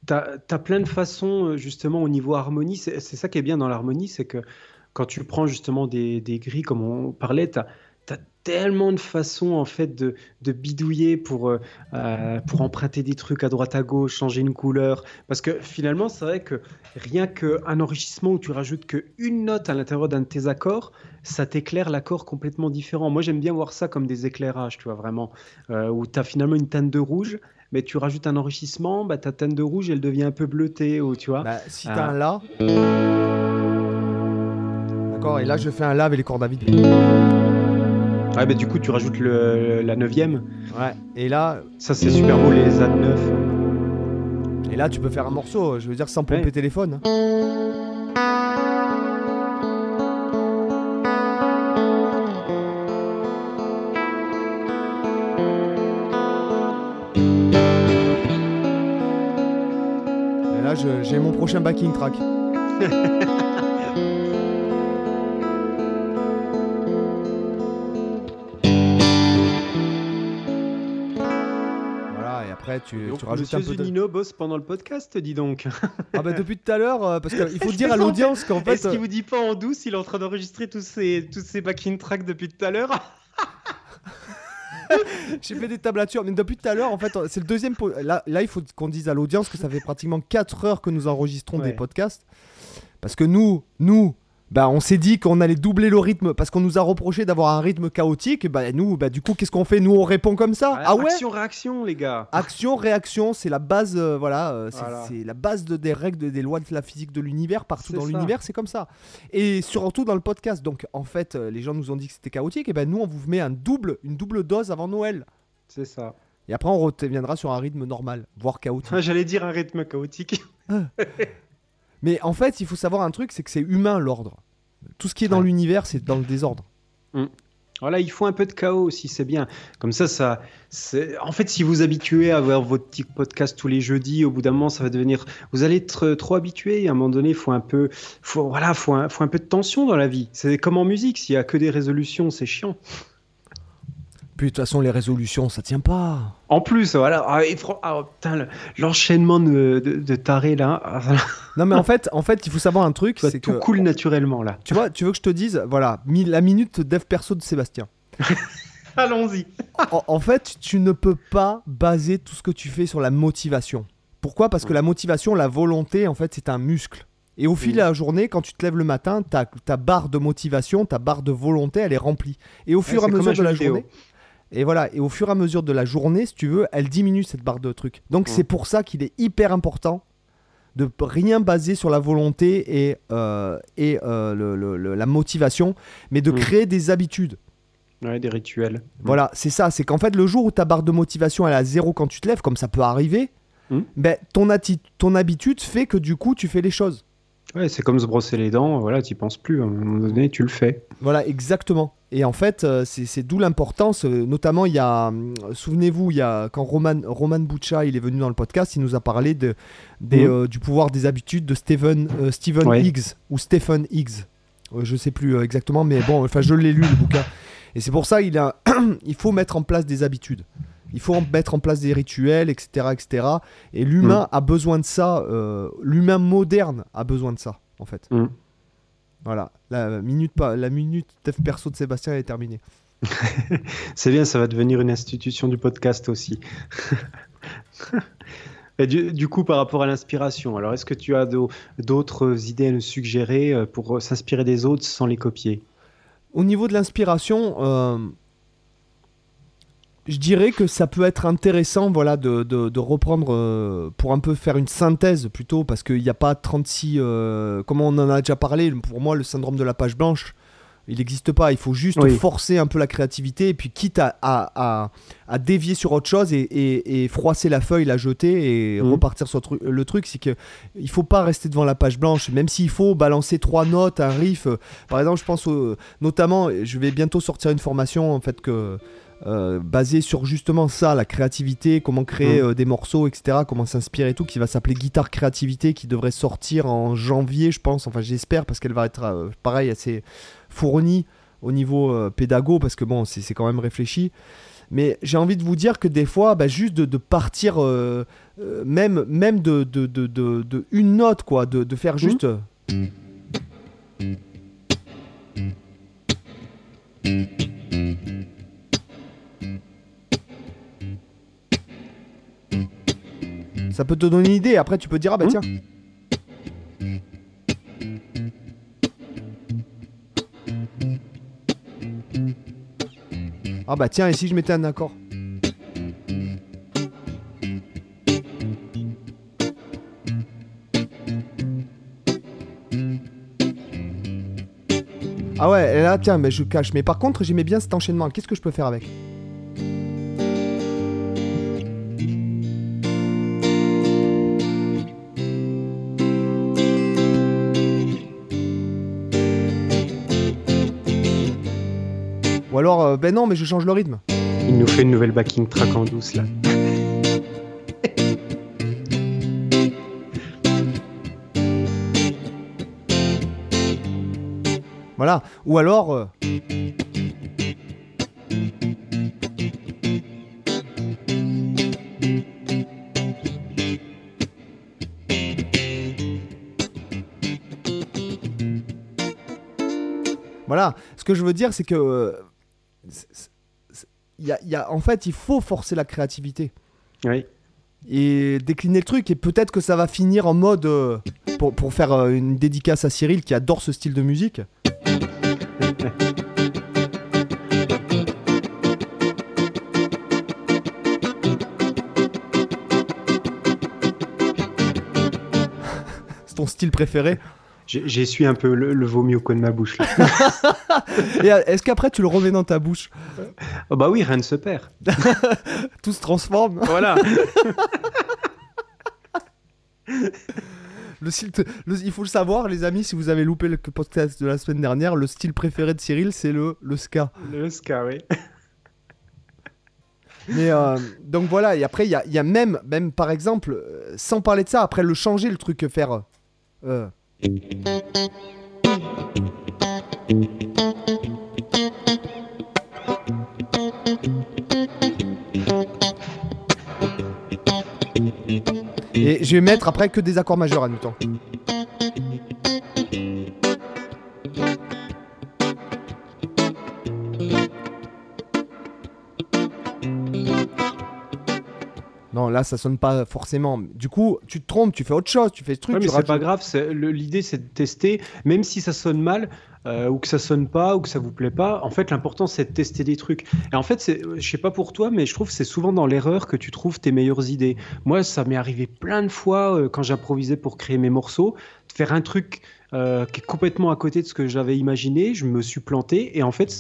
as, plein de façons, euh, justement, au niveau harmonie. C'est ça qui est bien dans l'harmonie, c'est que quand tu prends justement des, des grilles, comme on parlait, as tellement de façons, en fait, de, de bidouiller pour, euh, euh, pour emprunter des trucs à droite à gauche, changer une couleur. Parce que finalement, c'est vrai que rien qu'un enrichissement où tu rajoutes qu'une note à l'intérieur d'un de tes accords, ça t'éclaire l'accord complètement différent. Moi, j'aime bien voir ça comme des éclairages, tu vois, vraiment euh, où tu as finalement une teinte de rouge, mais tu rajoutes un enrichissement, bah, ta teinte de rouge, elle devient un peu bleutée, ou, tu vois. Bah, si t'as un la, d'accord, et là je fais un la avec les cordes à vide. Ouais, bah, du coup, tu rajoutes le, la neuvième. Ouais. Et là, Ça, c'est super beau, les A de 9. et là tu peux faire un morceau, je veux dire sans pomper Ouais. téléphone. Et là je- j'ai mon prochain backing track. [laughs] après tu, Donc, tu rajoutes Monsieur un peu de... Zunino bosse pendant le podcast, dis donc. Ah bah depuis tout à l'heure, euh, parce qu'il [laughs] faut dire à l'audience qu'en fait... Est-ce qu'il vous dit pas en douce, il est en train d'enregistrer tous ces, tous ces backing tracks depuis tout à l'heure [laughs] [laughs] J'ai fait des tablatures, mais depuis tout à l'heure, en fait, c'est le deuxième. po- Là, là il faut qu'on dise à l'audience que ça fait pratiquement 4 heures que nous enregistrons des podcasts. Parce que nous, nous, bah, on s'est dit qu'on allait doubler le rythme, parce qu'on nous a reproché d'avoir un rythme chaotique. Bah, nous, bah, du coup, qu'est-ce qu'on fait? Nous, on répond comme ça. Ah, ouais? Action, réaction, les gars. Action, réaction, c'est la base, euh, voilà, euh, c'est Voilà. c'est la base de, des règles, de- des lois de la physique de l'univers. Partout C'est dans ça. l'univers, c'est comme ça. Et surtout dans le podcast. Donc, en fait, euh, les gens nous ont dit que c'était chaotique. Et ben, nous, on vous met un double, une double dose avant Noël. C'est ça. Et après, on reviendra sur un rythme normal, voire chaotique. Ah, [laughs] J'allais dire un rythme chaotique. [laughs] Mais en fait, il faut savoir un truc, c'est que c'est humain l'ordre. Tout ce qui est dans Ouais. l'univers, c'est dans le désordre. Voilà, il faut un peu de chaos aussi, c'est bien. Comme ça, ça, c'est. En fait, si vous habituez à avoir votre petit podcast tous les jeudis, au bout d'un moment, ça va devenir. Vous allez être trop habitué. À un moment donné, il faut un peu, faut voilà, faut un, faut un peu de tension dans la vie. C'est comme en musique. S'il y a que des résolutions, c'est chiant. Puis de toute façon, les résolutions, ça tient pas. En plus, voilà. Ah, ah, l'enchaînement de, de, de tarés là, Non, mais en fait, en fait, il faut savoir un truc, c'est tout que coule naturellement là. tu vois, tu veux que je te dise, voilà, la minute dev perso de Sébastien. [laughs] Allons-y. en, en fait, tu ne peux pas baser tout ce que tu fais sur la motivation. Pourquoi? Parce que la motivation, la volonté, en fait, c'est un muscle. Et au fil de la journée, quand tu te lèves le matin, ta, ta barre de motivation, ta barre de volonté, elle est remplie. Et au fur et à mesure de la vidéo. journée, et voilà, et au fur et à mesure de la journée, si tu veux, elle diminue cette barre de trucs. Donc Mm. c'est pour ça qu'il est hyper important de rien baser sur la volonté et, euh, et euh, le- le- le- la motivation, mais de Mm. créer des habitudes. Ouais, des rituels. Voilà, c'est ça. C'est qu'en fait, le jour où ta barre de motivation elle est à zéro quand tu te lèves, comme ça peut arriver, Mm. ben, ton, ton habitude fait que du coup, tu fais les choses. Ouais, c'est comme se brosser les dents. Voilà, tu penses plus. À un moment donné, tu le fais. Voilà, exactement. Et en fait, euh, c'est d'où l'importance. euh, notamment, il y a, hum, souvenez-vous, il y a quand Roman, Roman Buccia il est venu dans le podcast, il nous a parlé de, des, Mhm. euh, du pouvoir des habitudes de Stephen, euh, Stephen Ouais. Higgs ou Stephen Higgs. Euh, je sais plus euh, exactement, mais bon, enfin, je l'ai lu le bouquin. Et c'est pour ça il a, [clears throat] il faut mettre en place des habitudes. Il faut en mettre en place des rituels, etc. etc. Et l'humain a besoin de ça. euh, l'humain moderne a besoin de ça, en fait. Mm. Voilà. La minute, pas, la minute dev perso de Sébastien elle est terminée. [laughs] C'est bien, ça va devenir une institution du podcast aussi. [laughs] Et du, du coup, par rapport à l'inspiration, alors est-ce que tu as d'au- d'autres idées à nous suggérer euh, pour s'inspirer des autres sans les copier? Au niveau de l'inspiration, euh, je dirais que ça peut être intéressant voilà, de, de- de reprendre euh, pour un peu faire une synthèse plutôt, parce qu'il n'y a pas 36. euh, comme on en a déjà parlé, pour moi, le syndrome de la page blanche, il n'existe pas. Il faut juste Oui. forcer un peu la créativité, et puis quitte à, à- à- à dévier sur autre chose et, et- et froisser la feuille, la jeter et Mhm. repartir sur tru- le truc, c'est que il faut pas rester devant la page blanche, même s'il faut balancer trois notes, un riff. euh, Par exemple, je pense au- notamment, je vais bientôt sortir une formation en fait que euh, basée sur justement ça, la créativité, comment créer Mhm. euh, des morceaux, etc., comment s'inspirer et tout, qui va s'appeler Guitare Créativité, qui devrait sortir en janvier, je pense. Enfin, j'espère parce qu'elle va être euh, pareil assez fournie au niveau pédago parce que bon, c'est quand même réfléchi. Mais j'ai envie de vous dire que des fois, bah, juste de, de partir, même, même de, de, de, une note, quoi, de, faire juste. euh, Ça peut te donner une idée. Après, tu peux dire, ah bah Mhm. tiens. Ah bah tiens, et si je mettais un accord Ah ouais, et là, tiens, mais je cache. Mais par contre, j'aimais bien cet enchaînement. Qu'est-ce que je peux faire avec? Alors, euh, ben non, mais je change le rythme. Il nous fait une nouvelle backing track en douce là. [laughs] Voilà. Ou alors. euh, Voilà. Ce que je veux dire, c'est que. euh, c'est- c'est- c'est- il y a- y a- en fait, il faut forcer la créativité Oui. et décliner le truc. Et peut-être que ça va finir en mode. euh, pour, pour faire euh, une dédicace à Cyril qui adore ce style de musique. [laughs] C'est ton style préféré? Essuyé un peu le, le vomi au coin de ma bouche [laughs] euh, est-ce qu'après tu le remets dans ta bouche? Oh bah oui, rien ne se perd. [laughs] Tout se transforme Voilà. [laughs] le style le- Il faut le savoir, les amis, si vous avez loupé le podcast de la semaine dernière, le style préféré de Cyril, c'est le, le ska. le ska, oui. Mais euh, donc voilà, et après, il y a, il y a même, même, par exemple, euh, sans parler de ça, après le changer, le truc, faire. euh, Et je vais mettre après que des accords majeurs, admettons. Non, là, ça sonne pas forcément. Du coup, tu te trompes, tu fais autre chose, tu fais ce truc. Ouais, mais c'est rajoutes- pas grave. L'idée, c'est de tester, même si ça sonne mal, euh, ou que ça sonne pas, ou que ça vous plaît pas. En fait, l'important, c'est de tester des trucs. Et en fait, c'est- je sais pas pour toi, mais je trouve que c'est souvent dans l'erreur que tu trouves tes meilleures idées. Moi, ça m'est arrivé plein de fois euh, quand j'improvisais pour créer mes morceaux, de faire un truc euh, qui est complètement à côté de ce que j'avais imaginé. Je me suis planté, et en fait,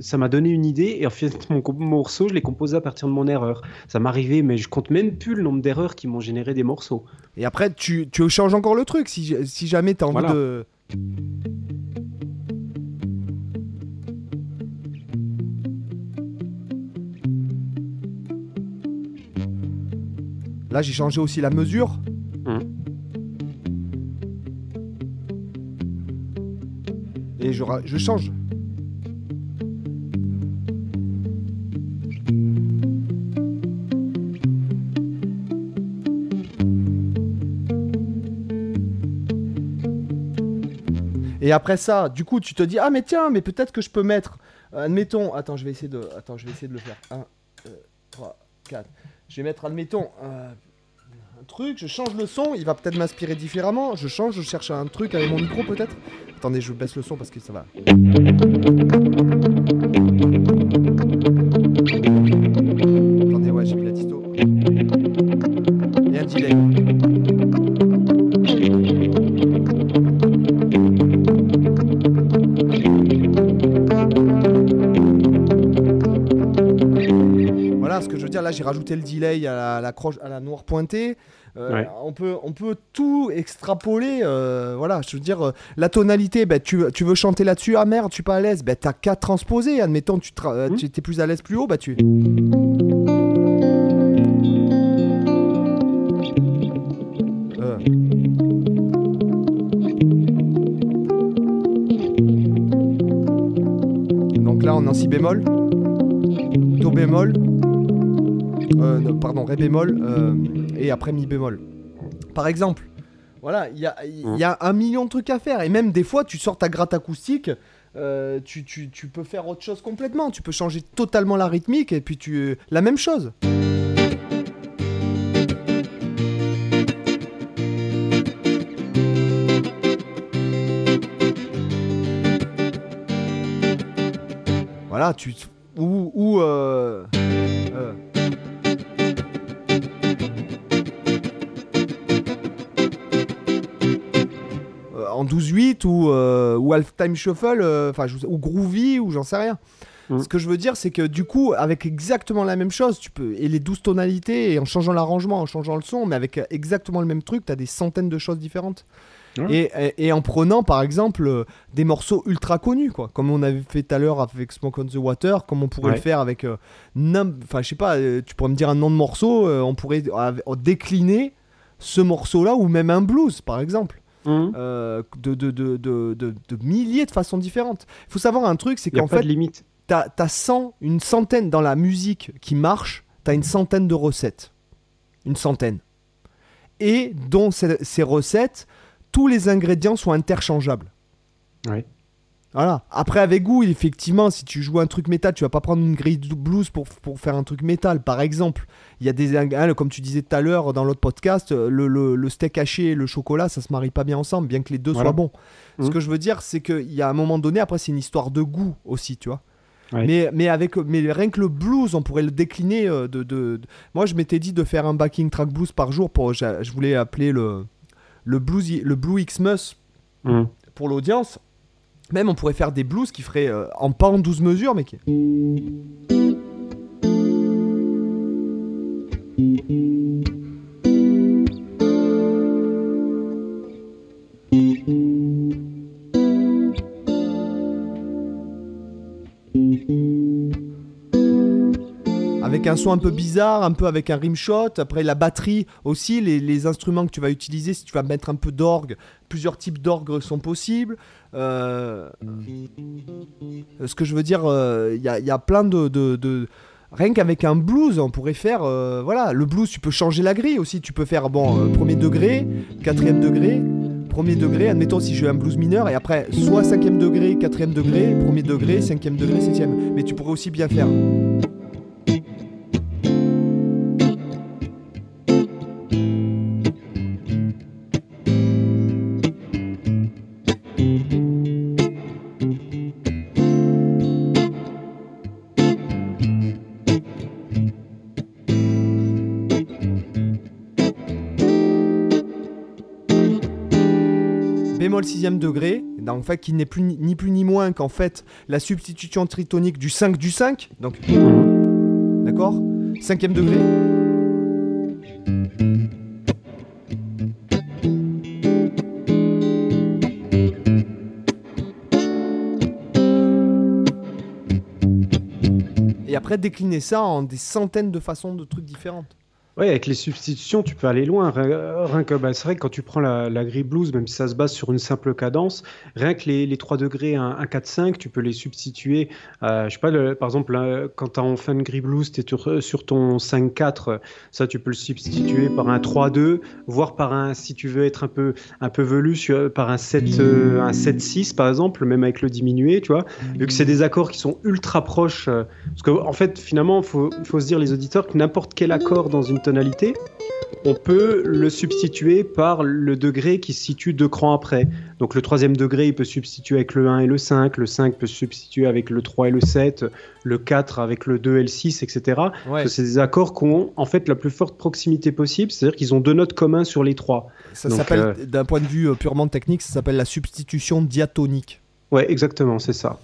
ça m'a donné une idée. Et en fait, [laughs] mon morceau, je l'ai composé à partir de mon erreur. Ça m'arrivait, mais je compte même plus le nombre d'erreurs qui m'ont généré des morceaux. Et après, tu, tu changes encore le truc si, si jamais t'as envie Voilà. de. Là, j'ai changé aussi la mesure. et je, change. Et après ça, du coup, tu te dis ah mais tiens, mais peut-être que je peux mettre euh, admettons, attends, je vais essayer de attends, je vais essayer de le faire. 1 2 3 4. Je vais mettre admettons truc, je change le son, il va peut-être m'inspirer différemment. Je change, je cherche un truc avec mon micro peut-être. Attendez, je baisse le son parce que ça va. Voilà ce que je veux dire. Là, j'ai rajouté le delay à la, la croche, à la noire pointée. Euh, Ouais. on, peut, on peut tout extrapoler. euh, voilà, je veux dire, euh, la tonalité, ben, tu, tu veux chanter là-dessus. Ah merde, tu suis pas à l'aise. Ben, t'as qu'à transposer. Admettons, tu, Mhm. tu étais plus à l'aise plus haut. Bah, tu. Donc là, on est en si bémol, do bémol, non, pardon, ré bémol, euh, et après mi bémol. Par exemple, voilà, il y a, y a un million de trucs à faire, et même des fois, tu sors ta gratte acoustique. euh, tu, tu- tu peux faire autre chose complètement. Tu peux changer totalement la rythmique et puis tu la même chose. Voilà, tu ou ou euh, euh, en 12-8 ou, euh, ou halftime shuffle, euh, enfin ou groovy ou j'en sais rien. Mm. Ce que je veux dire, c'est que du coup, avec exactement la même chose, tu peux et les 12 tonalités et en changeant l'arrangement, en changeant le son, mais avec exactement le même truc, tu as des centaines de choses différentes. Et, et- et en prenant par exemple des morceaux ultra connus, quoi, comme on avait fait tout à l'heure avec Smoke on the Water, comme on pourrait Ouais. le faire avec, euh, enfin je sais pas, euh, tu pourrais me dire un nom de morceau, euh, on pourrait décliner ce morceau-là ou même un blues par exemple Il euh, de, de, de, de, de- de milliers de façons différentes. Il faut savoir un truc, c'est qu'en fait, limite. t'as as 100, une centaine dans la musique qui marche, t'as une centaine de recettes. Une centaine. Et dont ces, ces recettes, tous les ingrédients sont interchangeables. Ouais. Voilà. Après, avec goût, effectivement, si tu joues un truc métal, tu vas pas prendre une grille de blues pour, pour faire un truc métal, par exemple. Il y a des ingrédients, comme tu disais tout à l'heure dans l'autre podcast, le, le- le steak haché et le chocolat, ça se marie pas bien ensemble, bien que les deux Voilà. soient bons. Ce Mhm. que je veux dire, c'est qu'il y a un moment donné, après, c'est une histoire de goût aussi, tu vois. Ouais. Mais, mais, avec, mais rien que le blues, on pourrait le décliner. euh, de, de- de- Moi, je m'étais dit de faire un backing track blues par jour. Pour, je, je voulais appeler le, le, blues, le Blue Xmas Hum. pour l'audience. Même on pourrait faire des blues qui feraient euh, en pas en 12 mesures, mais qui. Un son un peu bizarre, un peu avec un rimshot. Après, la batterie aussi, les, instruments que tu vas utiliser, si tu vas mettre un peu d'orgue, plusieurs types d'orgue sont possibles. Euh, ce que je veux dire, il y, a, y a plein de. Rien qu'avec un blues, on pourrait faire. euh, voilà, le blues, tu peux changer la grille aussi. Tu peux faire, bon, euh, premier degré, quatrième degré, premier degré. Admettons si je veux un blues mineur, et après, soit cinquième degré, quatrième degré, premier degré, cinquième degré, septième. Mais tu pourrais aussi bien faire. Sixième degré, en fait qui n'est plus ni, plus ni moins qu'en fait la substitution tritonique du 5 du 5, donc d'accord? Cinquième degré. Et après décliner ça en des centaines de façons de trucs différentes. Oui, avec les substitutions, tu peux aller loin. Rien, que, bah, c'est vrai que quand tu prends la, la grille blues, même si ça se base sur une simple cadence, rien que les, les 3 degrés, 1, 4, 5, tu peux les substituer. Euh, je sais pas, par exemple, quand tu en fin de grille blues, tu es sur, sur ton 5-4, ça tu peux le substituer par un 3-2, voire par un, si tu veux être un peu, un peu velu, par un 7, euh, un 7-6 par exemple, même avec le diminué, tu vois. Vu que c'est des accords qui sont ultra proches. Euh, parce qu'en en fait, finalement, il faut, faut se dire, les auditeurs, que n'importe quel accord dans une tonalité, on peut le substituer par le degré qui se situe deux crans après. Donc le troisième degré, il peut substituer avec le 1 et le 5, le 5 peut substituer avec le 3 et le 7, le 4 avec le 2 et le 6, etc. C'est des accords qui ont en fait la plus forte proximité possible, c'est-à-dire qu'ils ont deux notes communes sur les trois. Ça s'appelle, euh, d'un point de vue euh, purement technique, ça s'appelle la substitution diatonique. Ouais, exactement, c'est ça.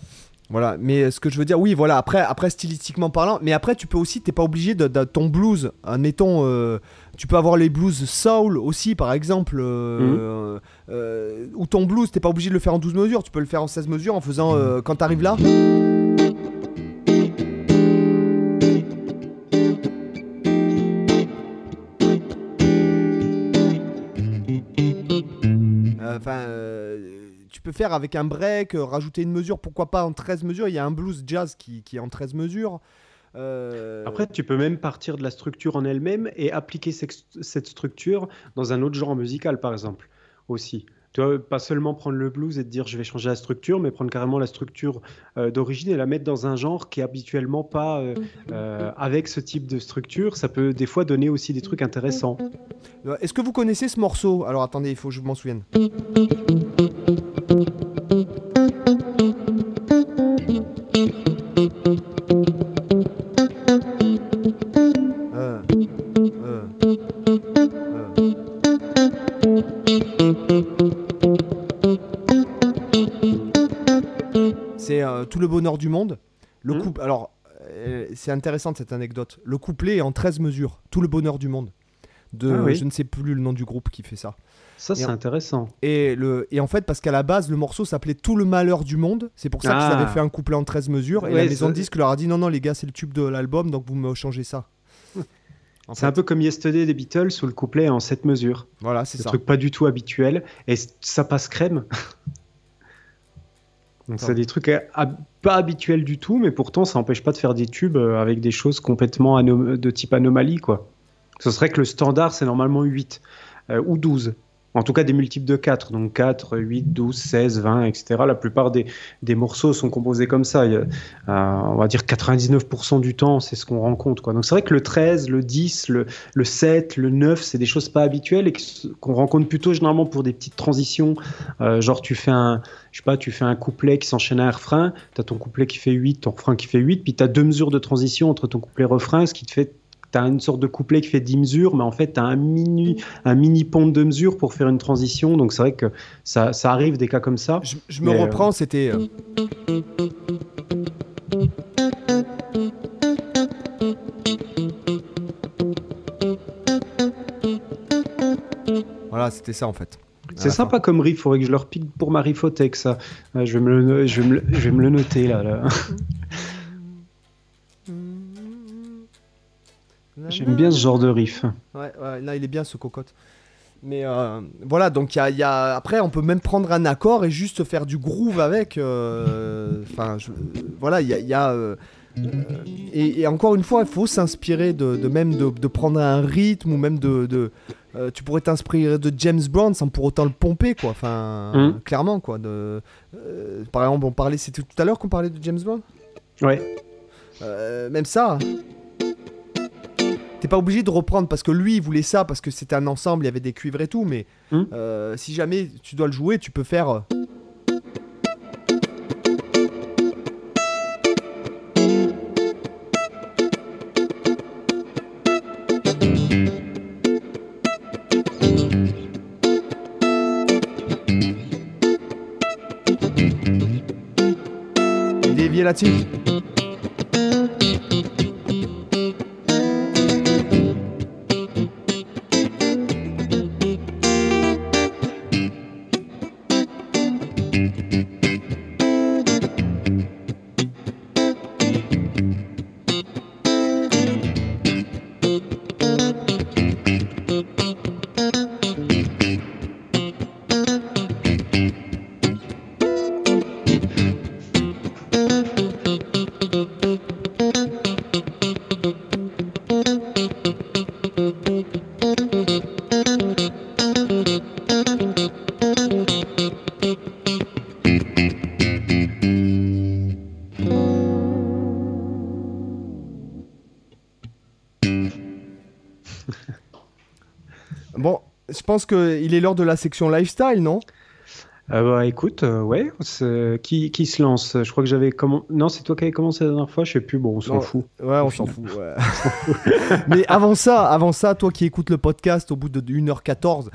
Voilà, mais ce que je veux dire, oui, voilà, après, après stylistiquement parlant, mais après tu peux aussi, t'es pas obligé de, ton blues, admettons, euh, tu peux avoir les blues soul aussi, par exemple, euh, mhm. euh, ou ton blues, t'es pas obligé de le faire en 12 mesures, tu peux le faire en 16 mesures en faisant, quand quand t'arrives là. Peux faire avec un break, euh, rajouter une mesure, pourquoi pas en 13 mesures. Il y a un blues jazz qui, qui est en 13 mesures. Euh, Après, tu peux même partir de la structure en elle-même et appliquer cette structure dans un autre genre musical, par exemple, aussi. Tu vois, pas seulement prendre le blues et te dire je vais changer la structure, mais prendre carrément la structure euh, d'origine et la mettre dans un genre qui est habituellement pas avec ce type de structure. Ça peut des fois donner aussi des trucs intéressants. Est-ce que vous connaissez ce morceau? Alors attendez, il faut que je m'en souvienne. C'est euh, tout le bonheur du monde. Le mmh. couple. Alors, euh, c'est intéressant cette anecdote. Le couplet est en 13 mesures. Tout le bonheur du monde. De, ah Je ne sais plus le nom du groupe qui fait ça. Ça, c'est intéressant. Et, le, et en fait, parce qu'à la base, le morceau s'appelait Tout le malheur du monde. C'est pour ça qu'ils avaient ah. fait un couplet en 13 mesures. Et la maison de disque leur a dit non, non, les gars, c'est le tube de l'album, donc vous me changez ça. C'est un peu comme Yesterday des Beatles où le couplet est en 7 mesures. Voilà, c'est ça. Un truc pas du tout habituel. Et ça passe crème. [laughs] Donc c'est des trucs pas habituels du tout, mais pourtant ça n'empêche pas de faire des tubes euh, avec des choses complètement de type anomalie. quoi. Ce serait que le standard c'est normalement 8 euh, ou 12 en tout cas des multiples de 4, donc 4, 8, 12, 16, 20, etc. La plupart des, des morceaux sont composés comme ça. Euh, on va dire 99% du temps, c'est ce qu'on rencontre. Quoi. Donc c'est vrai que le 13, le 10, le, le 7, le 9, c'est des choses pas habituelles et qu'on rencontre plutôt généralement pour des petites transitions. Euh, genre tu fais un, je sais pas, tu fais un couplet qui s'enchaîne à un refrain, tu as ton couplet qui fait 8, ton refrain qui fait 8, puis tu as deux mesures de transition entre ton couplet-refrain, ce qui te fait tu as une sorte de couplet qui fait 10 mesures, mais en fait, tu as un mini, un mini pont de mesures pour faire une transition. Donc, c'est vrai que ça, ça, arrive des cas comme ça. Je, me reprends, c'était. Euh, voilà, c'était ça en fait. C'est sympa comme riff, faudrait que je leur pique pour ma rifothèque ça. Je vais me le, je vais me je vais me le noter là. là. J'aime bien ce genre de riff. Ouais, là il est bien ce cocotte. Mais euh, voilà, donc il y, a, après on peut même prendre un accord et juste faire du groove avec. Euh, [laughs] enfin, voilà, il y a. Euh, et, encore une fois, il faut s'inspirer de, même de, prendre un rythme ou même de. tu pourrais t'inspirer de James Brown sans pour autant le pomper, quoi. Enfin, mm. clairement, quoi. De, par exemple, on parlait, c'était tout à l'heure qu'on parlait de James Brown? Ouais. même ça, T'es pas obligé de reprendre parce que lui il voulait ça parce que c'était un ensemble, il y avait des cuivres et tout, mais hmm. euh, si jamais tu dois le jouer, tu peux faire. Euh, dévier là-dessus. Pense qu'il est l'heure de la section lifestyle, non? Euh, bah écoute, euh, ouais, qui, qui se lance? Je crois que j'avais commencé. Non, c'est toi qui avais commencé la dernière fois, je sais plus, bon, on s'en fout. Ouais, on [laughs] s'en fout. ouais. [laughs] Mais avant ça, avant ça, toi qui écoutes le podcast au bout de 1h14,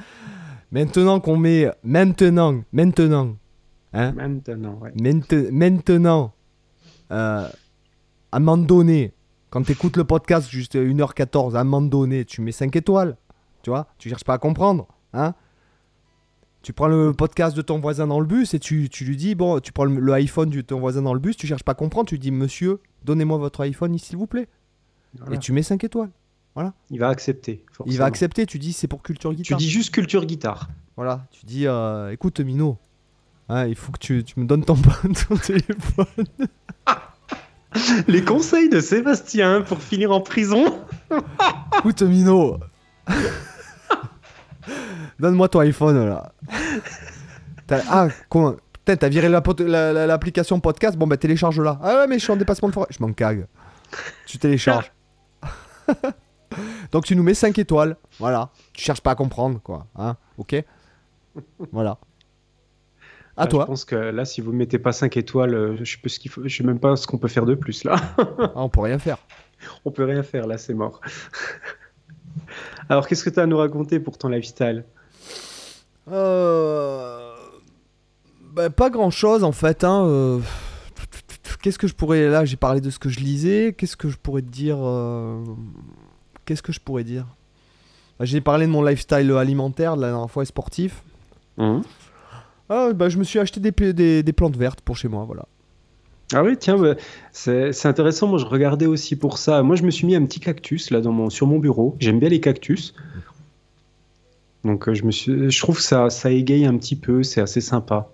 maintenant qu'on met maintenant, maintenant, hein, Maintenant, ouais. Maintenant, euh, à un moment donné, quand tu écoutes le podcast juste 1h14, à un moment donné, tu mets 5 étoiles. Tu vois Tu cherches pas à comprendre. Hein tu prends le podcast de ton voisin dans le bus et tu, tu lui dis, bon, tu prends le, le iPhone de ton voisin dans le bus, tu cherches pas à comprendre, tu lui dis, monsieur, donnez-moi votre iPhone, s'il vous plaît. Voilà. Et tu mets 5 étoiles. Il va accepter. Il va accepter, tu dis, c'est pour culture Tu guitare. dis juste culture guitare. Voilà, tu dis, euh, écoute, Mino, hein, il faut que tu, tu me donnes ton, ton téléphone. [laughs] Les conseils de Sébastien pour finir en prison. Écoute, Mino. [laughs] Donne-moi ton iPhone là. T'as- Ah, comment Putain, t'as viré la pot- la- la- l'application podcast? Bon, bah télécharge-la. Ah ouais, mais je suis en dépassement de forêt. Je m'en cague. Tu télécharges. Donc tu nous mets 5 étoiles. Voilà. Tu cherches pas à comprendre, quoi. Hein Ok? Voilà. À Ah, toi. Je pense que là, si vous mettez pas 5 étoiles, euh, je sais, pas ce qu'il faut... je sais même pas ce qu'on peut faire de plus là. Ah, on peut rien faire. On peut rien faire là, c'est mort. Alors, qu'est-ce que tu as à nous raconter pour ton lifestyle Euh... bah, pas grand chose en fait. Hein. euh, Qu'est-ce que je pourrais. Là, j'ai parlé de ce que je lisais. Qu'est-ce que je pourrais te dire euh, Qu'est-ce que je pourrais dire? Bah, J'ai parlé de mon lifestyle alimentaire de la dernière fois et sportif. Ah, bah, je me suis acheté des, des plantes vertes pour chez moi. Voilà. Ah oui, tiens, bah, c'est intéressant. Moi, je regardais aussi pour ça. Moi, je me suis mis un petit cactus là dans mon, sur mon bureau. J'aime bien les cactus. Donc, euh, je, me suis, je trouve que ça, ça égaye un petit peu. C'est assez sympa.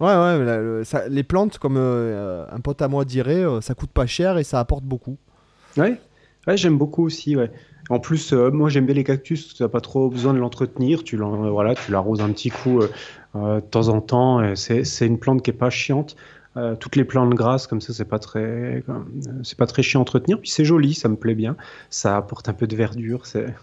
Ouais, ouais, la- le- ça- les plantes, comme euh, un pote à moi dirait, euh, ça coûte pas cher et ça apporte beaucoup. Ouais, ouais j'aime beaucoup aussi. Ouais. En plus, euh, moi, j'aime bien les cactus. Tu n'as pas trop besoin de l'entretenir. Tu euh, voilà, tu l'arroses un petit coup de temps en temps. c'est une plante qui est pas chiante. Euh, toutes les plantes grasses comme ça, c'est pas très, euh, c'est pas très chiant à entretenir. Puis c'est joli, ça me plaît bien. Ça apporte un peu de verdure. C'est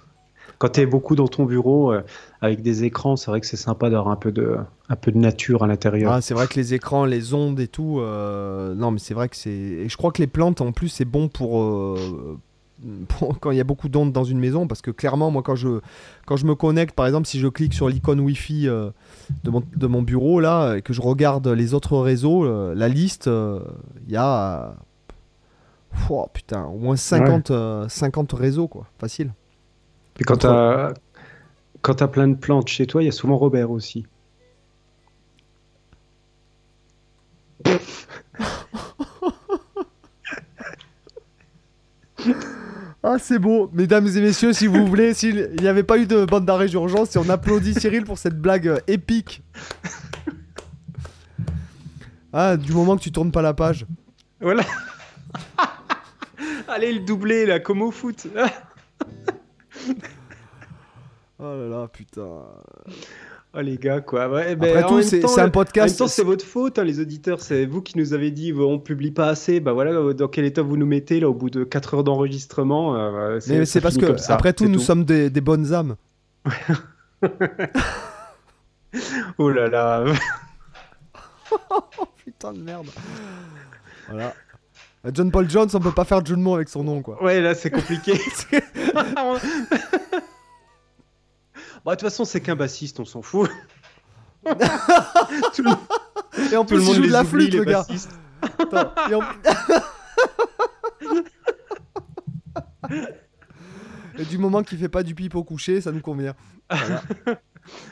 quand tu es beaucoup dans ton bureau euh, avec des écrans, c'est vrai que c'est sympa d'avoir un peu de, un peu de nature à l'intérieur. Ah, c'est vrai que les écrans, les ondes et tout. Non, mais c'est vrai que c'est. Et je crois que les plantes, en plus, c'est bon [laughs] pour. Quand il y a beaucoup d'ondes dans une maison, parce que clairement, moi, quand je, quand je me connecte, par exemple, si je clique sur l'icône Wi-Fi de, mon, de mon bureau, là, et que je regarde les autres réseaux, euh, la liste, euh, il y a. euh, oh, putain, au moins 50, euh, 50 réseaux, quoi. Facile. Puis quand tu as, quand t'as plein de plantes chez toi, il y a souvent Robert aussi. Ah, c'est beau. Mesdames et messieurs, si vous voulez, s'il n'y avait pas eu de bande d'arrêt d'urgence, si on applaudit Cyril pour cette blague euh, épique. Ah, du moment que tu tournes pas la page. Voilà. [laughs] Allez, le doublé, là, comme au foot. [laughs] Oh là là, putain. Oh, les gars, quoi. Ouais, ben, Après tout, c'est un En même podcast. temps, c'est votre faute, hein, les auditeurs. C'est vous qui nous avez dit on publie pas assez. Bah voilà, dans quel état vous nous mettez là au bout de 4 heures d'enregistrement. euh, Mais c'est parce que, ça, après tout, nous sommes des, des bonnes âmes. [laughs] Oh là là. [laughs] Putain de merde. Voilà. John Paul Jones, on peut pas faire de jeu de mots avec son nom, quoi. Ouais, là, c'est compliqué. [laughs] Bah, de toute façon, c'est qu'un bassiste, on s'en fout. tout [laughs] le, Et en tout le plus, il joue de la flûte, les le gars. Attends, et en- [laughs] Et du moment qu'il fait pas du pipe au coucher, ça nous convient.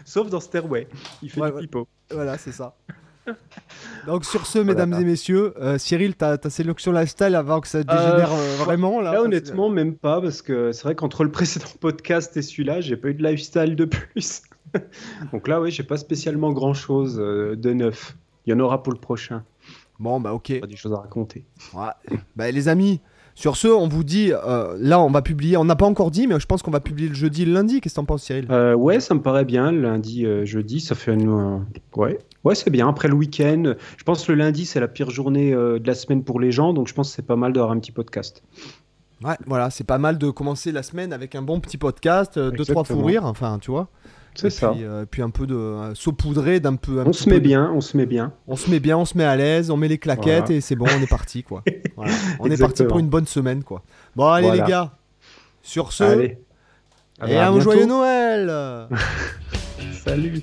Sauf dans Stairway. Il fait Ouais, du pipeau. Voilà, c'est ça. Donc sur ce, mesdames Voilà. et messieurs, euh, Cyril, ta, ta sélection lifestyle avant que ça dégénère euh, vraiment là. Là, honnêtement, même pas, parce que c'est vrai qu'entre le précédent [laughs] podcast et celui-là, j'ai pas eu de lifestyle de plus. [laughs] Donc là, oui, j'ai pas spécialement grand chose de neuf. Il y en aura pour le prochain. Bon bah ok. Pas des choses à raconter. Ouais. Bah, les amis, sur ce, on vous dit, euh, là on va publier, on n'a pas encore dit, mais je pense qu'on va publier le jeudi et le lundi. Qu'est-ce que t'en penses, Cyril? Euh, ouais, ça me paraît bien. Lundi, euh, jeudi, ça fait un. euh, ouais, ouais, c'est bien. Après le week-end, je pense que le lundi, c'est la pire journée de la semaine pour les gens, donc je pense que c'est pas mal d'avoir un petit podcast. Ouais, voilà, c'est pas mal de commencer la semaine avec un bon petit podcast, deux trois fous rires, enfin, tu vois. C'est Et ça. Puis, euh, puis un peu de euh, saupoudré d'un peu. un On se met peu de- bien, on se met bien. On se met bien, on se met à l'aise, on met les claquettes Voilà. et c'est bon, on est parti quoi. [laughs] Voilà. On est parti pour une bonne semaine quoi. Bon allez Voilà. les gars, sur ce, Allez. et À un bientôt. joyeux Noël [laughs] [laughs] Salut.